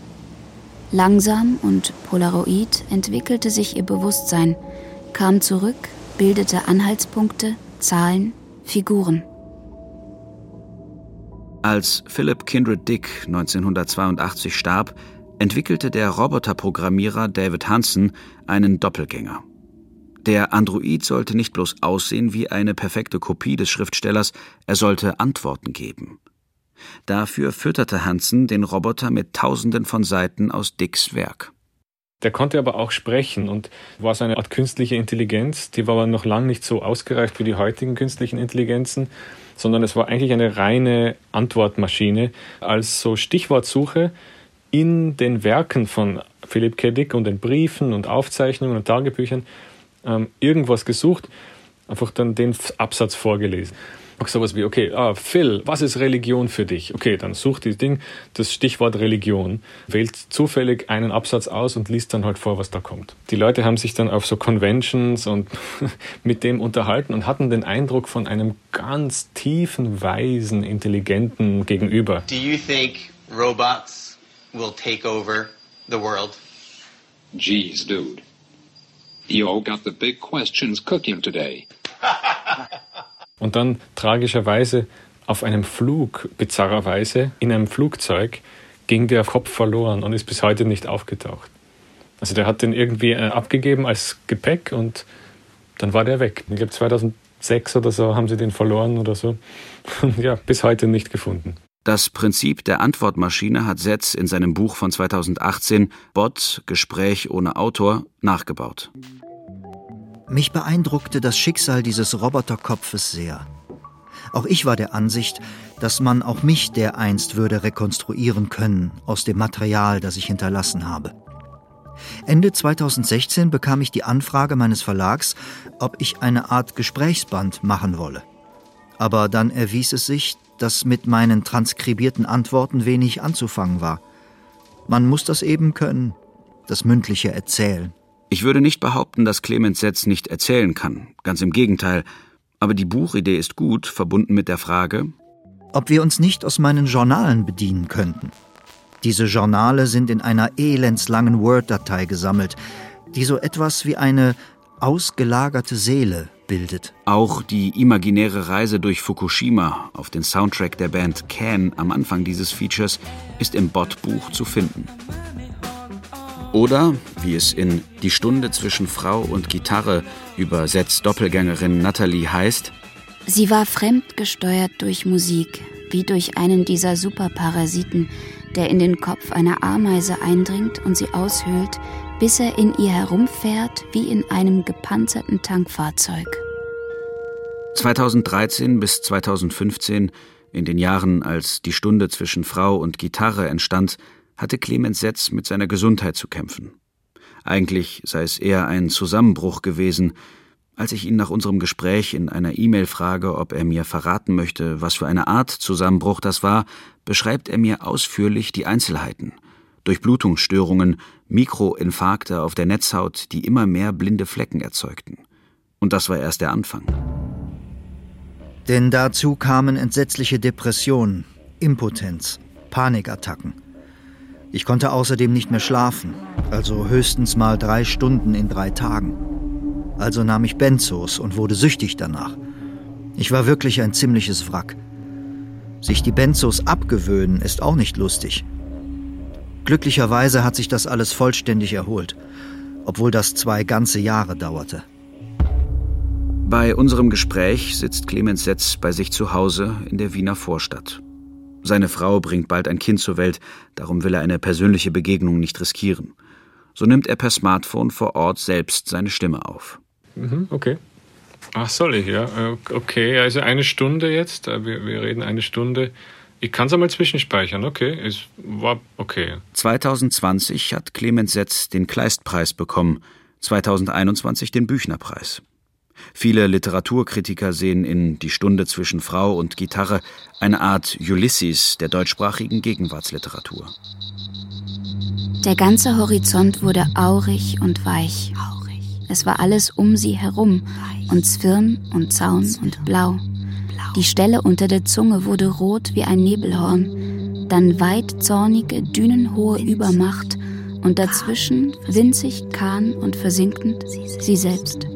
Langsam und polaroid entwickelte sich ihr Bewusstsein, kam zurück, bildete Anhaltspunkte, Zahlen, Figuren. Als Philip Kindred Dick 1982 starb, entwickelte der Roboterprogrammierer David Hansen einen Doppelgänger. Der Android sollte nicht bloß aussehen wie eine perfekte Kopie des Schriftstellers, er sollte Antworten geben. Dafür fütterte Hansen den Roboter mit Tausenden von Seiten aus Dicks Werk. Der konnte aber auch sprechen und war so eine Art künstliche Intelligenz, die war aber noch lange nicht so ausgereift wie die heutigen künstlichen Intelligenzen, sondern es war eigentlich eine reine Antwortmaschine als so Stichwortsuche in den Werken von Philipp K. Dick und den Briefen und Aufzeichnungen und Tagebüchern ähm, irgendwas gesucht, einfach dann den Absatz vorgelesen. Auch sowas wie, okay, ah, Phil, was ist Religion für dich? Okay, dann sucht die Ding das Stichwort Religion, wählt zufällig einen Absatz aus und liest dann halt vor, was da kommt. Die Leute haben sich dann auf so Conventions und mit dem unterhalten und hatten den Eindruck von einem ganz tiefen, weisen, intelligenten Gegenüber. Do you think robots will take over the world? Jeez, dude. You all got the big questions cooking today. Und dann tragischerweise auf einem Flug, bizarrerweise, in einem Flugzeug, ging der Kopf verloren und ist bis heute nicht aufgetaucht. Also der hat den irgendwie äh, abgegeben als Gepäck und dann war der weg. Ich glaube 2006 oder so haben sie den verloren oder so. Ja, bis heute nicht gefunden. Das Prinzip der Antwortmaschine hat Setz in seinem Buch von 2018 Bot Gespräch ohne Autor nachgebaut. Mich beeindruckte das Schicksal dieses Roboterkopfes sehr. Auch ich war der Ansicht, dass man auch mich dereinst würde rekonstruieren können aus dem Material, das ich hinterlassen habe. Ende 2016 bekam ich die Anfrage meines Verlags, ob ich eine Art Gesprächsband machen wolle. Aber dann erwies es sich, dass mit meinen transkribierten Antworten wenig anzufangen war. Man muss das eben können, das mündliche Erzählen. Ich würde nicht behaupten, dass Clemens Setz nicht erzählen kann. Ganz im Gegenteil. Aber die Buchidee ist gut, verbunden mit der Frage, ob wir uns nicht aus meinen Journalen bedienen könnten. Diese Journale sind in einer elendslangen Word-Datei gesammelt, die so etwas wie eine ausgelagerte Seele bildet. Auch die imaginäre Reise durch Fukushima auf den Soundtrack der Band Can am Anfang dieses Features ist im Bot-Buch zu finden. Oder, wie es in Die Stunde zwischen Frau und Gitarre übersetzt Doppelgängerin Natalie heißt, Sie war fremdgesteuert durch Musik, wie durch einen dieser Superparasiten, der in den Kopf einer Ameise eindringt und sie aushöhlt, bis er in ihr herumfährt wie in einem gepanzerten Tankfahrzeug. 2013 bis 2015, in den Jahren, als die Stunde zwischen Frau und Gitarre entstand, hatte Clemens Setz mit seiner Gesundheit zu kämpfen. Eigentlich sei es eher ein Zusammenbruch gewesen. Als ich ihn nach unserem Gespräch in einer E-Mail frage, ob er mir verraten möchte, was für eine Art Zusammenbruch das war, beschreibt er mir ausführlich die Einzelheiten. Durchblutungsstörungen, Mikroinfarkte auf der Netzhaut, die immer mehr blinde Flecken erzeugten. Und das war erst der Anfang. Denn dazu kamen entsetzliche Depressionen, Impotenz, Panikattacken. Ich konnte außerdem nicht mehr schlafen, also höchstens mal drei Stunden in drei Tagen. Also nahm ich Benzos und wurde süchtig danach. Ich war wirklich ein ziemliches Wrack. Sich die Benzos abgewöhnen ist auch nicht lustig. Glücklicherweise hat sich das alles vollständig erholt, obwohl das zwei ganze Jahre dauerte. Bei unserem Gespräch sitzt Clemens Setz bei sich zu Hause in der Wiener Vorstadt. Seine Frau bringt bald ein Kind zur Welt, darum will er eine persönliche Begegnung nicht riskieren. So nimmt er per Smartphone vor Ort selbst seine Stimme auf. Mhm, okay. Ach, soll ich, ja. Äh, okay, also eine Stunde jetzt. Äh, wir, wir reden eine Stunde. Ich kann es einmal zwischenspeichern, okay. Es war okay. 2020 hat Clemens Setz den Kleistpreis bekommen, 2021 den Büchnerpreis. Viele Literaturkritiker sehen in Die Stunde zwischen Frau und Gitarre eine Art Ulysses der deutschsprachigen Gegenwartsliteratur. Der ganze Horizont wurde aurig und weich. Es war alles um sie herum und Zwirn und Zaun und Blau. Die Stelle unter der Zunge wurde rot wie ein Nebelhorn, dann weit zornige, dünenhohe Übermacht und dazwischen winzig kahn und versinkend sie selbst.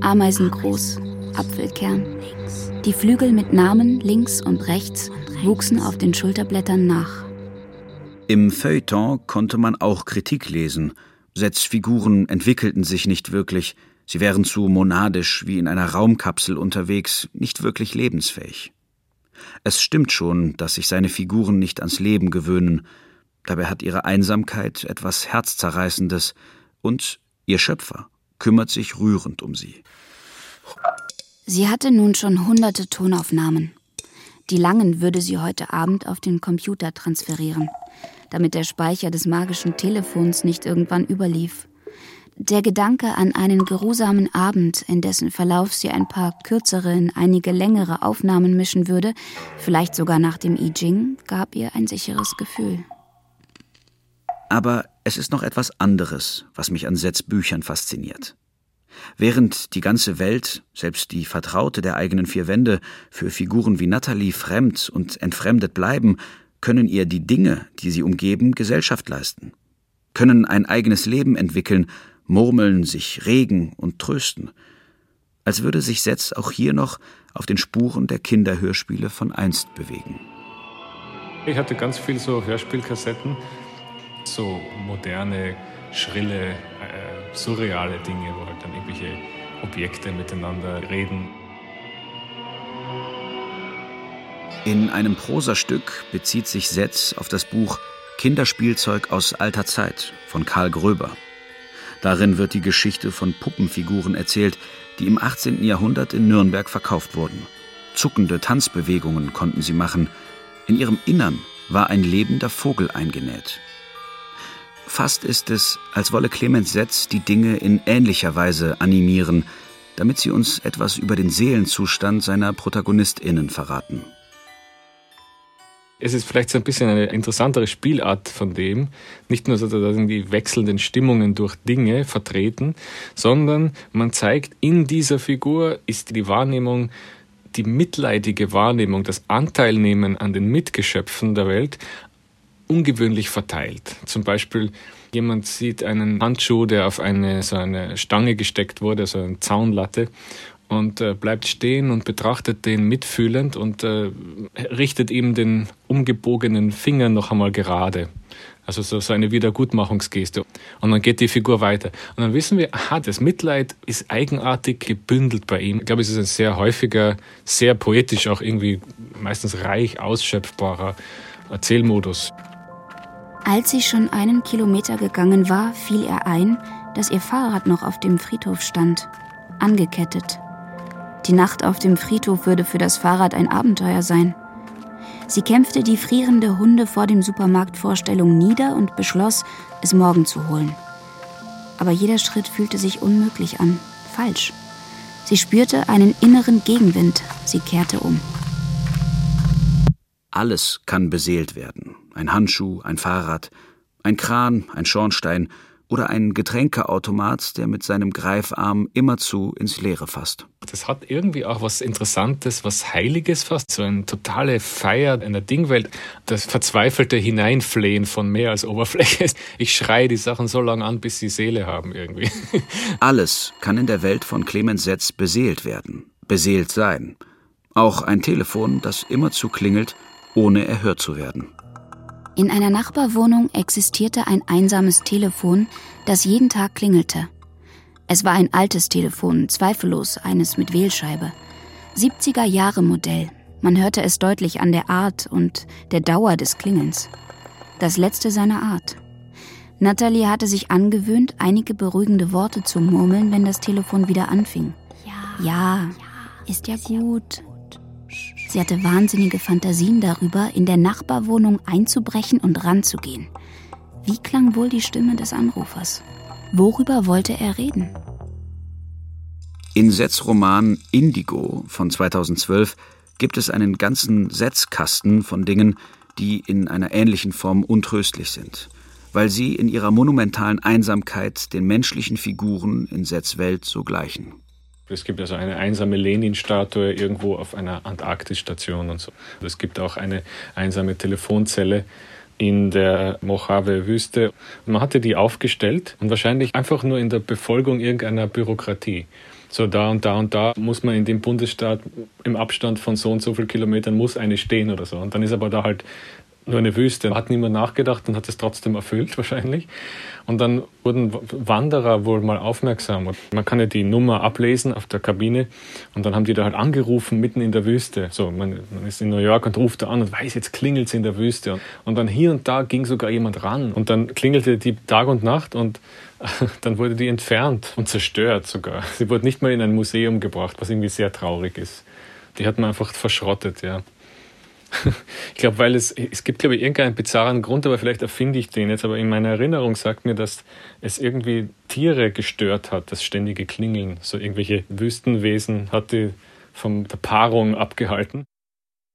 Ameisengroß, Apfelkern. Die Flügel mit Namen links und rechts wuchsen auf den Schulterblättern nach. Im Feuilleton konnte man auch Kritik lesen. Setzfiguren entwickelten sich nicht wirklich, Sie wären zu monadisch wie in einer Raumkapsel unterwegs, nicht wirklich lebensfähig. Es stimmt schon, dass sich seine Figuren nicht ans Leben gewöhnen, dabei hat ihre Einsamkeit etwas Herzzerreißendes, und ihr Schöpfer kümmert sich rührend um sie. Sie hatte nun schon hunderte Tonaufnahmen. Die langen würde sie heute Abend auf den Computer transferieren, damit der Speicher des magischen Telefons nicht irgendwann überlief. Der Gedanke an einen geruhsamen Abend, in dessen Verlauf sie ein paar kürzere in einige längere Aufnahmen mischen würde, vielleicht sogar nach dem I Ching, gab ihr ein sicheres Gefühl. Aber es ist noch etwas anderes, was mich an Sets Büchern fasziniert. Während die ganze Welt, selbst die Vertraute der eigenen vier Wände, für Figuren wie Natalie fremd und entfremdet bleiben, können ihr die Dinge, die sie umgeben, Gesellschaft leisten, können ein eigenes Leben entwickeln murmeln, sich regen und trösten. als würde sich Setz auch hier noch auf den Spuren der Kinderhörspiele von einst bewegen. Ich hatte ganz viel so Hörspielkassetten, so moderne, schrille, äh, surreale Dinge, wo halt dann irgendwelche Objekte miteinander reden. In einem Prosastück bezieht sich Setz auf das Buch Kinderspielzeug aus alter Zeit von Karl Gröber. Darin wird die Geschichte von Puppenfiguren erzählt, die im 18. Jahrhundert in Nürnberg verkauft wurden. Zuckende Tanzbewegungen konnten sie machen. In ihrem Innern war ein lebender Vogel eingenäht. Fast ist es, als wolle Clemens Setz die Dinge in ähnlicher Weise animieren, damit sie uns etwas über den Seelenzustand seiner ProtagonistInnen verraten. Es ist vielleicht so ein bisschen eine interessantere Spielart von dem, nicht nur sozusagen die wechselnden Stimmungen durch Dinge vertreten, sondern man zeigt, in dieser Figur ist die Wahrnehmung, die mitleidige Wahrnehmung, das Anteilnehmen an den Mitgeschöpfen der Welt ungewöhnlich verteilt. Zum Beispiel jemand sieht einen Handschuh, der auf eine so eine Stange gesteckt wurde, so eine Zaunlatte und äh, bleibt stehen und betrachtet den mitfühlend und äh, richtet ihm den umgebogenen Finger noch einmal gerade. Also so, so eine Wiedergutmachungsgeste. Und dann geht die Figur weiter. Und dann wissen wir, aha, das Mitleid ist eigenartig gebündelt bei ihm. Ich glaube, es ist ein sehr häufiger, sehr poetisch, auch irgendwie meistens reich ausschöpfbarer Erzählmodus. Als sie schon einen Kilometer gegangen war, fiel ihr ein, dass ihr Fahrrad noch auf dem Friedhof stand, angekettet. Die Nacht auf dem Friedhof würde für das Fahrrad ein Abenteuer sein. Sie kämpfte die frierende Hunde vor dem Supermarktvorstellung nieder und beschloss, es morgen zu holen. Aber jeder Schritt fühlte sich unmöglich an, falsch. Sie spürte einen inneren Gegenwind. Sie kehrte um. Alles kann beseelt werden. Ein Handschuh, ein Fahrrad, ein Kran, ein Schornstein oder ein Getränkeautomat, der mit seinem Greifarm immerzu ins Leere fasst. Das hat irgendwie auch was Interessantes, was Heiliges fast, so eine totale Feier in der Dingwelt, das verzweifelte Hineinflehen von mehr als Oberfläche. Ich schreie die Sachen so lange an, bis sie Seele haben irgendwie. Alles kann in der Welt von Clemens Setz beseelt werden, beseelt sein. Auch ein Telefon, das immerzu klingelt, ohne erhört zu werden. In einer Nachbarwohnung existierte ein einsames Telefon, das jeden Tag klingelte. Es war ein altes Telefon, zweifellos eines mit Wählscheibe. 70er Jahre Modell. Man hörte es deutlich an der Art und der Dauer des Klingelns. Das letzte seiner Art. Natalie hatte sich angewöhnt, einige beruhigende Worte zu murmeln, wenn das Telefon wieder anfing. Ja, ja ist ja gut. Sie hatte wahnsinnige Fantasien darüber, in der Nachbarwohnung einzubrechen und ranzugehen. Wie klang wohl die Stimme des Anrufers? Worüber wollte er reden? In Setz Roman Indigo von 2012 gibt es einen ganzen Setzkasten von Dingen, die in einer ähnlichen Form untröstlich sind, weil sie in ihrer monumentalen Einsamkeit den menschlichen Figuren in Setz Welt so gleichen. Es gibt also eine einsame Lenin-Statue irgendwo auf einer Antarktisstation und so. Es gibt auch eine einsame Telefonzelle in der Mojave-Wüste. Man hatte die aufgestellt und wahrscheinlich einfach nur in der Befolgung irgendeiner Bürokratie. So da und da und da muss man in dem Bundesstaat im Abstand von so und so vielen Kilometern muss eine stehen oder so. Und dann ist aber da halt nur eine Wüste. Hat niemand nachgedacht und hat es trotzdem erfüllt wahrscheinlich. Und dann wurden Wanderer wohl mal aufmerksam. Man kann ja die Nummer ablesen auf der Kabine und dann haben die da halt angerufen mitten in der Wüste. So, man, man ist in New York und ruft da an und weiß, jetzt klingelt es in der Wüste. Und dann hier und da ging sogar jemand ran und dann klingelte die Tag und Nacht und dann wurde die entfernt und zerstört sogar. Sie wurde nicht mal in ein Museum gebracht, was irgendwie sehr traurig ist. Die hat man einfach verschrottet, ja. Ich glaube, weil es, es gibt, glaube ich, irgendeinen bizarren Grund, aber vielleicht erfinde ich den jetzt. Aber in meiner Erinnerung sagt mir, dass es irgendwie Tiere gestört hat, das ständige Klingeln. So irgendwelche Wüstenwesen hat die von der Paarung abgehalten.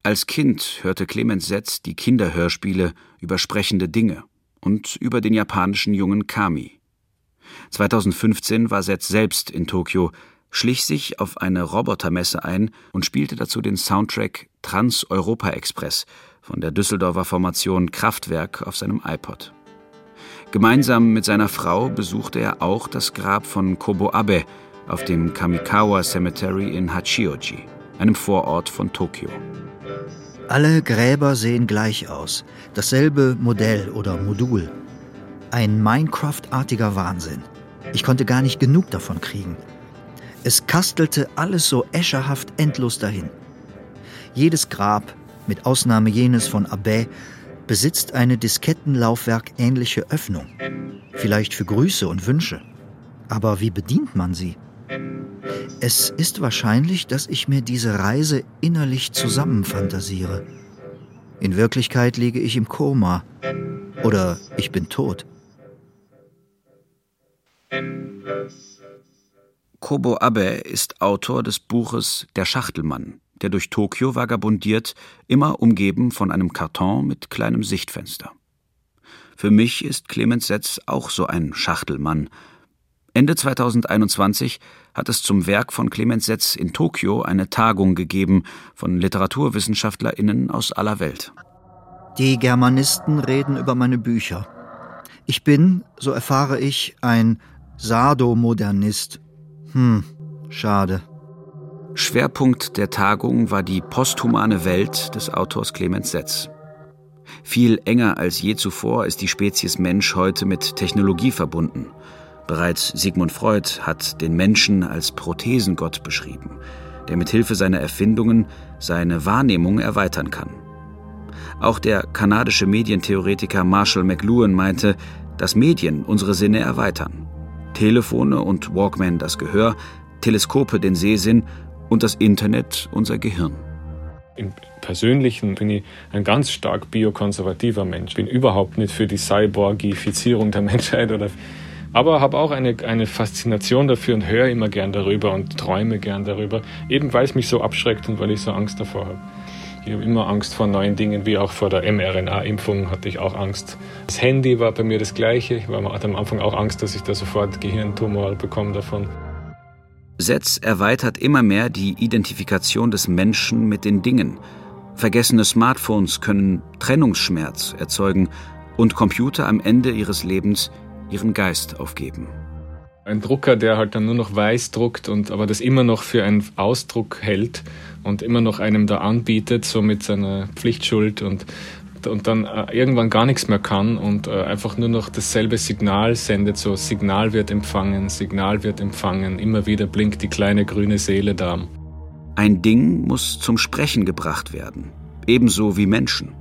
Als Kind hörte Clemens Setz die Kinderhörspiele über sprechende Dinge und über den japanischen Jungen Kami. 2015 war Setz selbst in Tokio schlich sich auf eine Robotermesse ein und spielte dazu den Soundtrack Trans-Europa Express von der Düsseldorfer Formation Kraftwerk auf seinem iPod. Gemeinsam mit seiner Frau besuchte er auch das Grab von Kobo Abe, auf dem Kamikawa Cemetery in Hachioji, einem Vorort von Tokio. Alle Gräber sehen gleich aus. Dasselbe Modell oder Modul. Ein Minecraft-artiger Wahnsinn. Ich konnte gar nicht genug davon kriegen. Es kastelte alles so escherhaft endlos dahin. Jedes Grab, mit Ausnahme jenes von Abbé, besitzt eine Diskettenlaufwerk-ähnliche Öffnung. Vielleicht für Grüße und Wünsche. Aber wie bedient man sie? Es ist wahrscheinlich, dass ich mir diese Reise innerlich zusammenfantasiere. In Wirklichkeit liege ich im Koma. Oder ich bin tot. Kobo Abe ist Autor des Buches Der Schachtelmann, der durch Tokio vagabundiert, immer umgeben von einem Karton mit kleinem Sichtfenster. Für mich ist Clemens Setz auch so ein Schachtelmann. Ende 2021 hat es zum Werk von Clemens Setz in Tokio eine Tagung gegeben von LiteraturwissenschaftlerInnen aus aller Welt. Die Germanisten reden über meine Bücher. Ich bin, so erfahre ich, ein Sardomodernist. Hm, schade. Schwerpunkt der Tagung war die posthumane Welt des Autors Clemens Setz. Viel enger als je zuvor ist die Spezies Mensch heute mit Technologie verbunden. Bereits Sigmund Freud hat den Menschen als Prothesengott beschrieben, der mit Hilfe seiner Erfindungen seine Wahrnehmung erweitern kann. Auch der kanadische Medientheoretiker Marshall McLuhan meinte, dass Medien unsere Sinne erweitern. Telefone und Walkman das Gehör, Teleskope den Sehsinn und das Internet unser Gehirn. Im Persönlichen bin ich ein ganz stark biokonservativer Mensch. Bin überhaupt nicht für die Cyborgifizierung der Menschheit oder aber habe auch eine, eine Faszination dafür und höre immer gern darüber und träume gern darüber, eben weil es mich so abschreckt und weil ich so Angst davor habe. Ich habe immer Angst vor neuen Dingen, wie auch vor der mRNA-Impfung hatte ich auch Angst. Das Handy war bei mir das gleiche. Ich hatte am Anfang auch Angst, dass ich da sofort Gehirntumor bekomme davon. Setz erweitert immer mehr die Identifikation des Menschen mit den Dingen. Vergessene Smartphones können Trennungsschmerz erzeugen und Computer am Ende ihres Lebens ihren Geist aufgeben. Ein Drucker, der halt dann nur noch weiß druckt und aber das immer noch für einen Ausdruck hält und immer noch einem da anbietet, so mit seiner Pflichtschuld und, und dann äh, irgendwann gar nichts mehr kann und äh, einfach nur noch dasselbe Signal sendet, so Signal wird empfangen, Signal wird empfangen, immer wieder blinkt die kleine grüne Seele da. Ein Ding muss zum Sprechen gebracht werden, ebenso wie Menschen.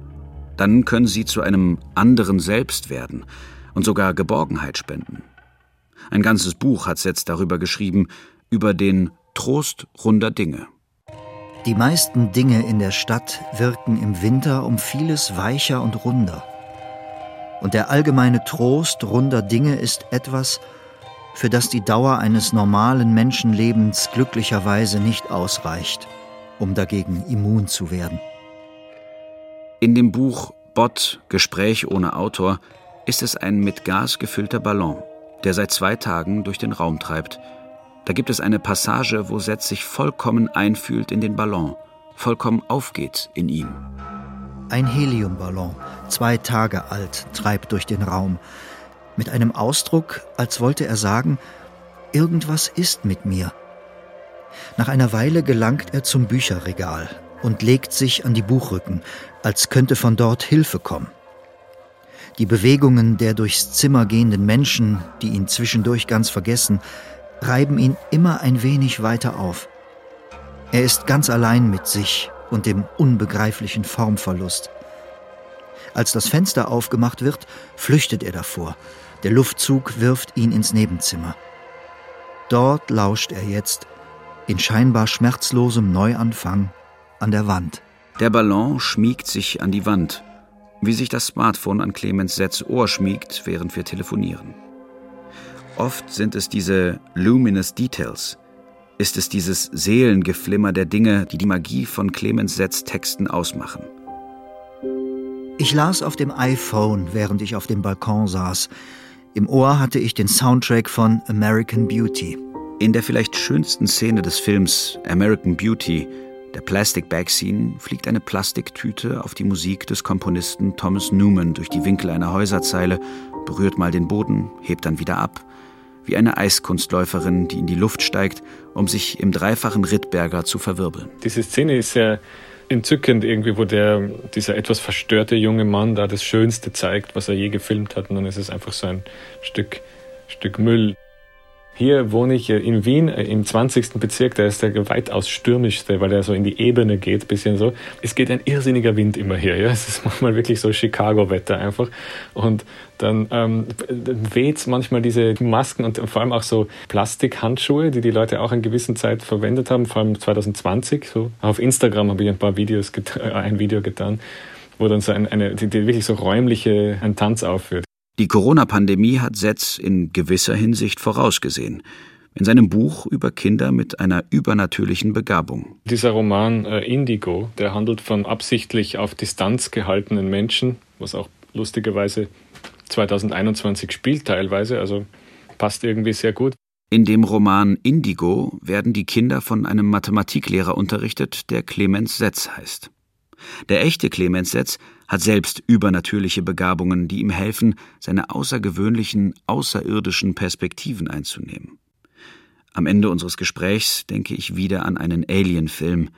Dann können sie zu einem anderen Selbst werden und sogar Geborgenheit spenden. Ein ganzes Buch hat Setz darüber geschrieben, über den Trost runder Dinge. Die meisten Dinge in der Stadt wirken im Winter um vieles weicher und runder. Und der allgemeine Trost runder Dinge ist etwas, für das die Dauer eines normalen Menschenlebens glücklicherweise nicht ausreicht, um dagegen immun zu werden. In dem Buch Bot Gespräch ohne Autor ist es ein mit Gas gefüllter Ballon, der seit zwei Tagen durch den Raum treibt – da gibt es eine Passage, wo Setz sich vollkommen einfühlt in den Ballon, vollkommen aufgeht in ihm. Ein Heliumballon, zwei Tage alt, treibt durch den Raum, mit einem Ausdruck, als wollte er sagen, irgendwas ist mit mir. Nach einer Weile gelangt er zum Bücherregal und legt sich an die Buchrücken, als könnte von dort Hilfe kommen. Die Bewegungen der durchs Zimmer gehenden Menschen, die ihn zwischendurch ganz vergessen, reiben ihn immer ein wenig weiter auf. Er ist ganz allein mit sich und dem unbegreiflichen Formverlust. Als das Fenster aufgemacht wird, flüchtet er davor. Der Luftzug wirft ihn ins Nebenzimmer. Dort lauscht er jetzt, in scheinbar schmerzlosem Neuanfang, an der Wand. Der Ballon schmiegt sich an die Wand, wie sich das Smartphone an Clemens Setz Ohr schmiegt, während wir telefonieren. Oft sind es diese luminous details, ist es dieses Seelengeflimmer der Dinge, die die Magie von Clemens Setz Texten ausmachen. Ich las auf dem iPhone, während ich auf dem Balkon saß. Im Ohr hatte ich den Soundtrack von American Beauty. In der vielleicht schönsten Szene des Films American Beauty, der Plastic Bag Scene, fliegt eine Plastiktüte auf die Musik des Komponisten Thomas Newman durch die Winkel einer Häuserzeile, berührt mal den Boden, hebt dann wieder ab wie eine Eiskunstläuferin, die in die Luft steigt, um sich im dreifachen Rittberger zu verwirbeln. Diese Szene ist sehr entzückend irgendwie, wo der, dieser etwas verstörte junge Mann da das Schönste zeigt, was er je gefilmt hat. Und dann ist es einfach so ein Stück, Stück Müll. Hier wohne ich in Wien äh, im 20. Bezirk, der ist der weitaus stürmischste, weil er so in die Ebene geht, bisschen so. Es geht ein irrsinniger Wind immer hier, ja. Es ist manchmal wirklich so Chicago-Wetter einfach. Und dann ähm, weht manchmal diese Masken und vor allem auch so Plastikhandschuhe, die die Leute auch in gewissen Zeit verwendet haben, vor allem 2020. So. Auf Instagram habe ich ein paar Videos, ein Video getan, wo dann so eine, eine die, die wirklich so räumliche, ein Tanz aufführt. Die Corona-Pandemie hat Setz in gewisser Hinsicht vorausgesehen. In seinem Buch über Kinder mit einer übernatürlichen Begabung. Dieser Roman äh, Indigo, der handelt von absichtlich auf Distanz gehaltenen Menschen, was auch lustigerweise 2021 spielt teilweise, also passt irgendwie sehr gut. In dem Roman Indigo werden die Kinder von einem Mathematiklehrer unterrichtet, der Clemens Setz heißt. Der echte Clemens Setz hat selbst übernatürliche Begabungen, die ihm helfen, seine außergewöhnlichen, außerirdischen Perspektiven einzunehmen. Am Ende unseres Gesprächs denke ich wieder an einen Alien-Film,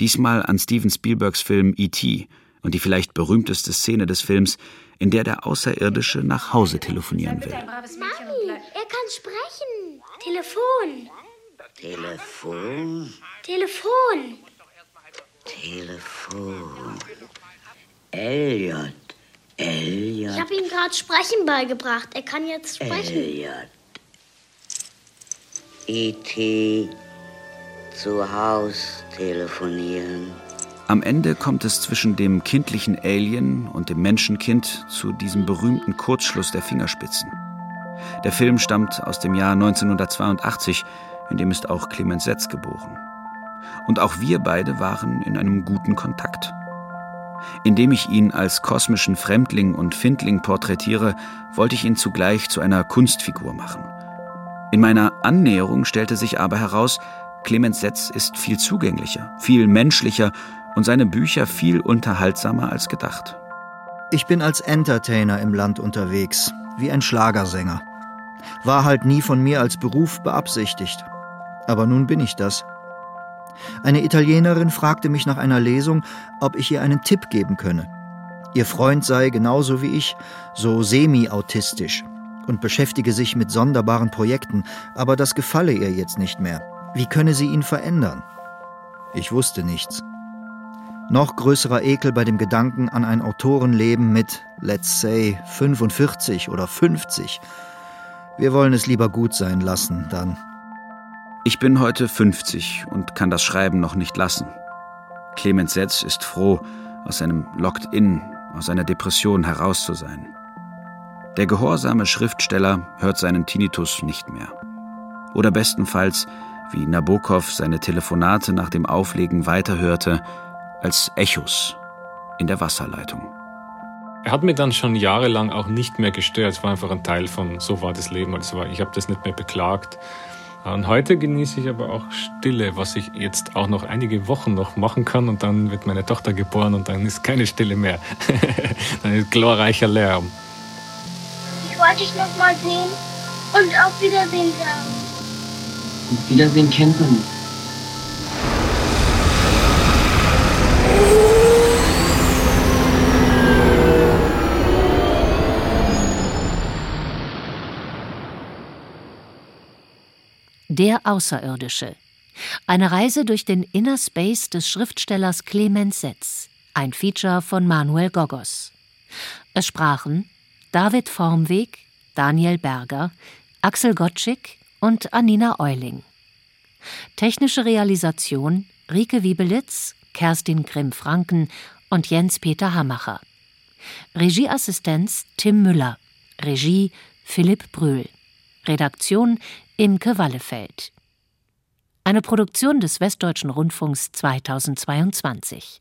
diesmal an Steven Spielbergs Film E.T. und die vielleicht berühmteste Szene des Films, in der der Außerirdische nach Hause telefonieren will. Mami, er kann sprechen. Telefon. Telefon? Telefon. Telefon. Elliot. Elliot. Ich habe ihm gerade Sprechen beigebracht. Er kann jetzt sprechen. Elliot. E.T. zu Haus telefonieren. Am Ende kommt es zwischen dem kindlichen Alien und dem Menschenkind zu diesem berühmten Kurzschluss der Fingerspitzen. Der Film stammt aus dem Jahr 1982, in dem ist auch Clemens Setz geboren. Und auch wir beide waren in einem guten Kontakt. Indem ich ihn als kosmischen Fremdling und Findling porträtiere, wollte ich ihn zugleich zu einer Kunstfigur machen. In meiner Annäherung stellte sich aber heraus, Clemens Setz ist viel zugänglicher, viel menschlicher und seine Bücher viel unterhaltsamer als gedacht. Ich bin als Entertainer im Land unterwegs, wie ein Schlagersänger. War halt nie von mir als Beruf beabsichtigt. Aber nun bin ich das. Eine Italienerin fragte mich nach einer Lesung, ob ich ihr einen Tipp geben könne. Ihr Freund sei genauso wie ich, so semi-autistisch und beschäftige sich mit sonderbaren Projekten, aber das gefalle ihr jetzt nicht mehr. Wie könne sie ihn verändern? Ich wusste nichts. Noch größerer Ekel bei dem Gedanken an ein Autorenleben mit, let's say, 45 oder 50. Wir wollen es lieber gut sein lassen, dann. Ich bin heute 50 und kann das Schreiben noch nicht lassen. Clemens Setz ist froh, aus seinem Locked-In, aus seiner Depression heraus zu sein. Der gehorsame Schriftsteller hört seinen Tinnitus nicht mehr. Oder bestenfalls, wie Nabokov seine Telefonate nach dem Auflegen weiterhörte, als Echos in der Wasserleitung. Er hat mir dann schon jahrelang auch nicht mehr gestört. Es war einfach ein Teil von so war das Leben. Also ich habe das nicht mehr beklagt. Und heute genieße ich aber auch Stille, was ich jetzt auch noch einige Wochen noch machen kann. Und dann wird meine Tochter geboren und dann ist keine Stille mehr. dann ist glorreicher Lärm. Ich wollte dich noch mal sehen und auf Wiedersehen sagen. Und Wiedersehen kennt man nicht. Der Außerirdische. Eine Reise durch den Inner Space des Schriftstellers Clemens Setz. Ein Feature von Manuel Gogos. Es sprachen David Formweg, Daniel Berger, Axel Gottschig und Anina Euling. Technische Realisation Rike Wiebelitz, Kerstin Grimm-Franken und Jens-Peter Hamacher. Regieassistenz Tim Müller. Regie Philipp Brühl. Redaktion Imke Wallefeld. Eine Produktion des Westdeutschen Rundfunks 2022.